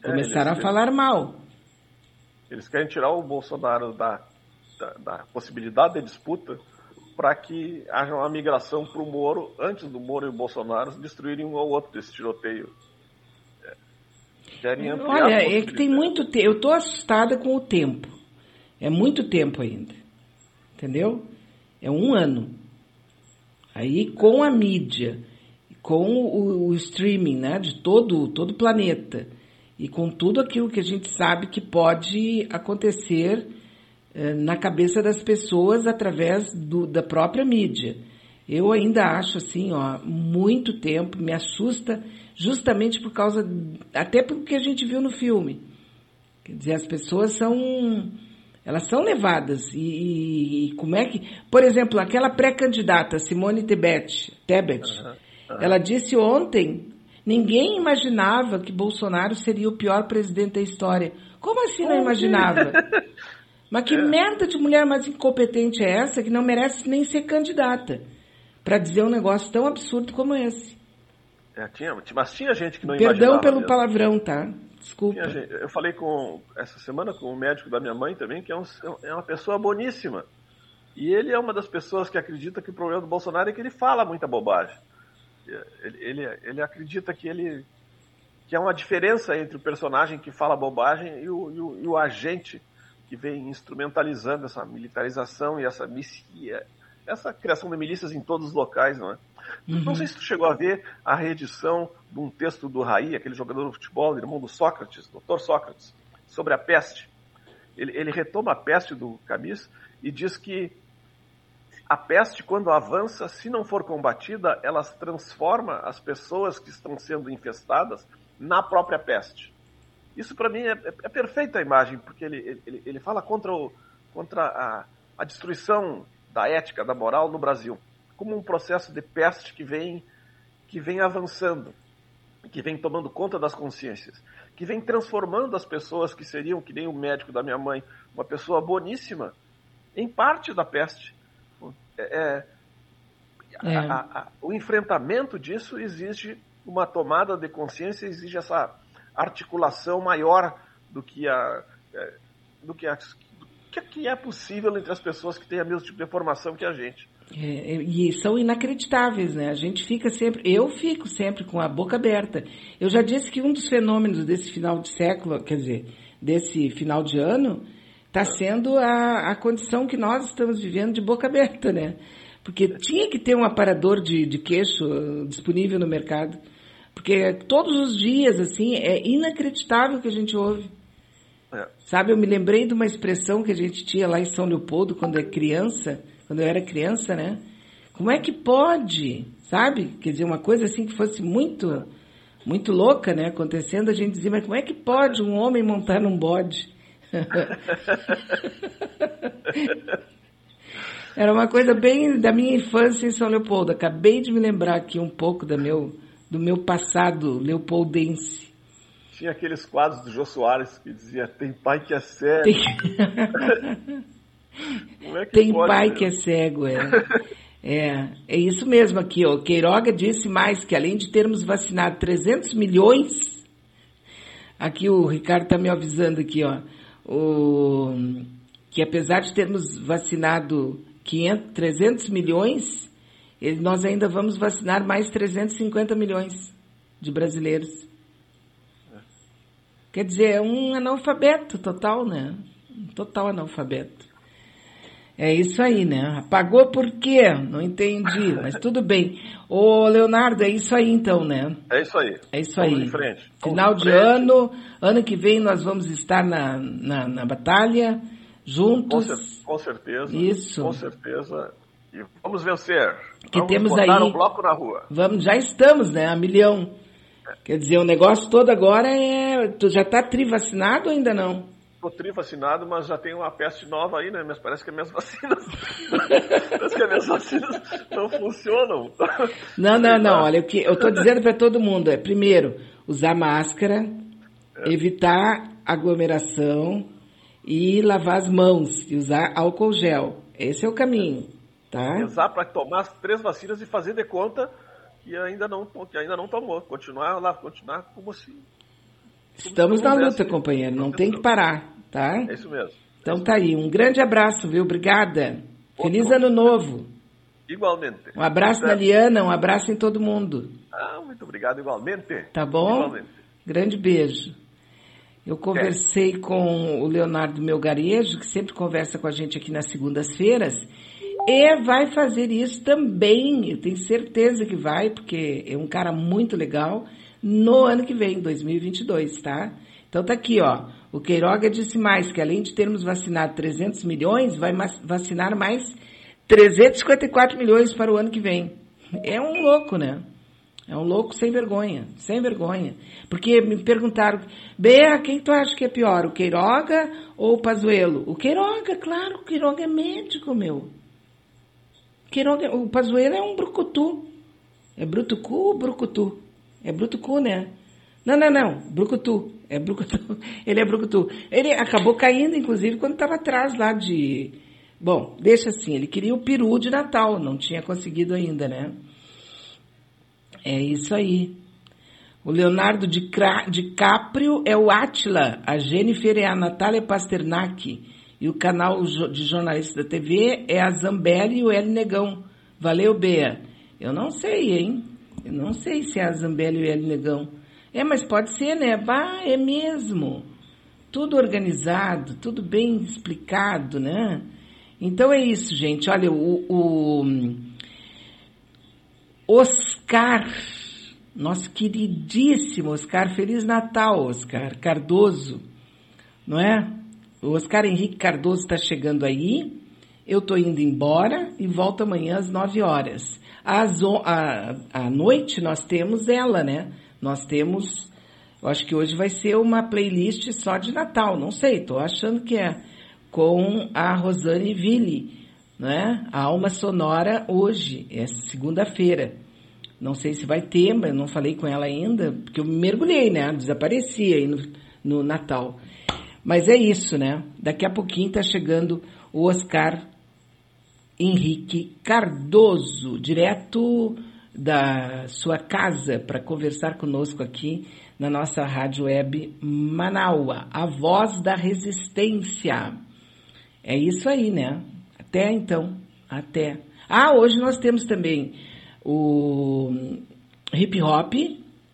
É, Começaram a falar mal. Eles querem tirar o Bolsonaro da, da, da possibilidade de disputa para que haja uma migração para o Moro, antes do Moro e o Bolsonaro destruírem um ao outro desse tiroteio. É. Ampliar Olha, é que tem muito tempo. Eu estou assustada com o tempo. É muito tempo ainda. Entendeu? É um ano. Aí com a mídia, com o, o streaming né, de todo, todo o planeta e com tudo aquilo que a gente sabe que pode acontecer eh, na cabeça das pessoas através do, da própria mídia. Eu ainda acho assim, ó, muito tempo, me assusta justamente por causa, até porque a gente viu no filme. Quer dizer, as pessoas são. Elas são levadas. E, e, e como é que. Por exemplo, aquela pré-candidata, Simone Tebet, Tebet uhum, uhum. ela disse ontem: ninguém imaginava que Bolsonaro seria o pior presidente da história. Como assim não imaginava? Mas que é. merda de mulher mais incompetente é essa que não merece nem ser candidata para dizer um negócio tão absurdo como esse? É, tinha, mas tinha gente que não Perdão pelo mesmo. palavrão, tá? Desculpa. Gente, eu falei com essa semana com o médico da minha mãe também, que é, um, é uma pessoa boníssima. E ele é uma das pessoas que acredita que o problema do Bolsonaro é que ele fala muita bobagem. Ele, ele, ele acredita que ele que há uma diferença entre o personagem que fala bobagem e o, e o, e o agente que vem instrumentalizando essa militarização e essa, essa criação de milícias em todos os locais, não é? Uhum. Não sei se tu chegou a ver a reedição de um texto do Raí, aquele jogador de futebol, irmão do Sócrates, doutor Sócrates, sobre a peste. Ele, ele retoma a peste do Camis e diz que a peste, quando avança, se não for combatida, ela transforma as pessoas que estão sendo infestadas na própria peste. Isso para mim é, é, é, perfeita a imagem, porque ele, ele, ele fala contra, o, contra a, a destruição da ética, da moral no Brasil, como um processo de peste que vem, que vem avançando, que vem tomando conta das consciências, que vem transformando as pessoas que seriam, que nem o médico da minha mãe, uma pessoa boníssima, em parte da peste. É, é. A, a, o enfrentamento disso exige uma tomada de consciência, exige essa articulação maior do que a é, do que, a, do que é possível entre as pessoas que têm a mesma tipo de formação que a gente. É, e são inacreditáveis, né? A gente fica sempre, eu fico sempre com a boca aberta. Eu já disse que um dos fenômenos desse final de século, quer dizer, desse final de ano, está sendo a, a condição que nós estamos vivendo de boca aberta, né? Porque tinha que ter um aparador de, de queixo uh, disponível no mercado. Porque todos os dias, assim, é inacreditável que a gente ouve. É. Sabe, eu me lembrei de uma expressão que a gente tinha lá em São Leopoldo quando é criança, quando eu era criança, né? Como é que pode, sabe? Quer dizer, uma coisa assim que fosse muito, muito louca, né? Acontecendo, a gente dizia, mas como é que pode um homem montar num bode? Era uma coisa bem da minha infância em São Leopoldo. Acabei de me lembrar aqui um pouco do meu do meu passado leopoldense. Tinha aqueles quadros do Jô Soares que dizia tem pai que é cego. Tem, é que tem pai que é cego, é. É, é isso mesmo aqui, ó. Queiroga disse mais que além de termos vacinado 300 milhões, aqui o Ricardo está me avisando aqui, ó, o, que apesar de termos vacinado 500, 300 milhões, nós ainda vamos vacinar mais 350 milhões de brasileiros. Quer dizer, é um analfabeto total, né? Um total analfabeto. É isso aí, né? Apagou por quê? Não entendi, mas tudo bem. Ô, Leonardo, é isso aí então, né? É isso aí. É isso Vamos aí. Em frente. Final de ano, ano que vem nós vamos estar na, na, na batalha, juntos. Com, com certeza. Isso. Com certeza. E vamos vencer. Que vamos temos aí. um bloco na rua. Vamos, já estamos, né? A milhão. Quer dizer, o negócio todo agora é. Tu já está trivacinado ou ainda não? Estou trivacinado, mas já tem uma peste nova aí, né? Mas parece que as minhas vacinas. parece que as minhas vacinas não funcionam. Não, não, não. Olha, o que eu estou dizendo para todo mundo é, primeiro, usar máscara, é. evitar aglomeração e lavar as mãos e usar álcool gel. Esse é o caminho. Tá. Rezar para tomar as três vacinas e fazer de conta que ainda não, que ainda não tomou. Continuar lá, continuar como se. Estamos na luta, companheiro. Não tem que parar, tá? É isso mesmo. Então tá aí. Um grande abraço, viu? Obrigada. Feliz ano novo. Igualmente. Um abraço na Liana, um abraço em todo mundo. Ah, muito obrigado, igualmente. Tá bom? Igualmente. Grande beijo. Eu conversei é. com o Leonardo Melgarejo, que sempre conversa com a gente aqui nas segundas-feiras, e vai fazer isso também, eu tenho certeza que vai, porque é um cara muito legal, no ano que vem, 2022, tá? Então tá aqui, ó. O Queiroga disse mais que além de termos vacinado 300 milhões, vai vacinar mais 354 milhões para o ano que vem. É um louco, né? É um louco sem vergonha, sem vergonha. Porque me perguntaram, Bea, quem tu acha que é pior, o Queiroga ou o Pazuelo? O Queiroga, claro, o Queiroga é médico, meu. Queiroga, o Pazuelo é um brucutu. É brutucu ou brucutu? É brutucu, né? Não, não, não, brucutu. É brucutu. Ele é brucutu. Ele acabou caindo, inclusive, quando estava atrás lá de... Bom, deixa assim, ele queria o peru de Natal, não tinha conseguido ainda, né? É isso aí. O Leonardo DiCaprio é o Atila, a Jennifer é a Natália Pasternak e o canal de jornalista da TV é a Zambelli e o El Negão. Valeu, Bea. Eu não sei, hein? Eu não sei se é a Zambelli e o El Negão. É, mas pode ser, né? Bah, é mesmo. Tudo organizado, tudo bem explicado, né? Então é isso, gente. Olha, o, o Oscar, nosso queridíssimo Oscar, Feliz Natal, Oscar Cardoso, não é? O Oscar Henrique Cardoso está chegando aí, eu estou indo embora e volto amanhã às 9 horas. Às, a, à noite nós temos ela, né? Nós temos, eu acho que hoje vai ser uma playlist só de Natal, não sei, estou achando que é, com a Rosane Ville, né? A Alma Sonora hoje, é segunda-feira. Não sei se vai ter, mas não falei com ela ainda, porque eu mergulhei, né? Desapareci aí no, no Natal. Mas é isso, né? Daqui a pouquinho tá chegando o Oscar Henrique Cardoso, direto da sua casa, para conversar conosco aqui na nossa rádio web Manaua, a voz da resistência. É isso aí, né? Até então. Até. Ah, hoje nós temos também o hip hop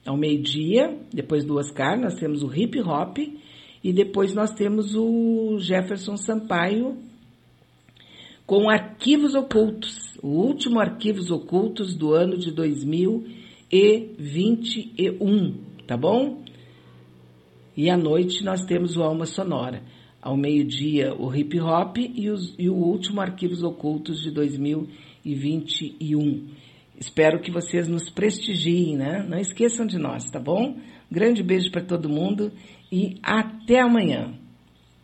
ao meio-dia, depois do Oscar, nós temos o hip hop e depois nós temos o Jefferson Sampaio com arquivos ocultos, o último arquivos ocultos do ano de 2021, tá bom? E à noite nós temos o Alma Sonora ao meio-dia o hip hop e, os, e o último Arquivos Ocultos de 2021. Espero que vocês nos prestigiem, né? Não esqueçam de nós, tá bom? Grande beijo para todo mundo e até amanhã.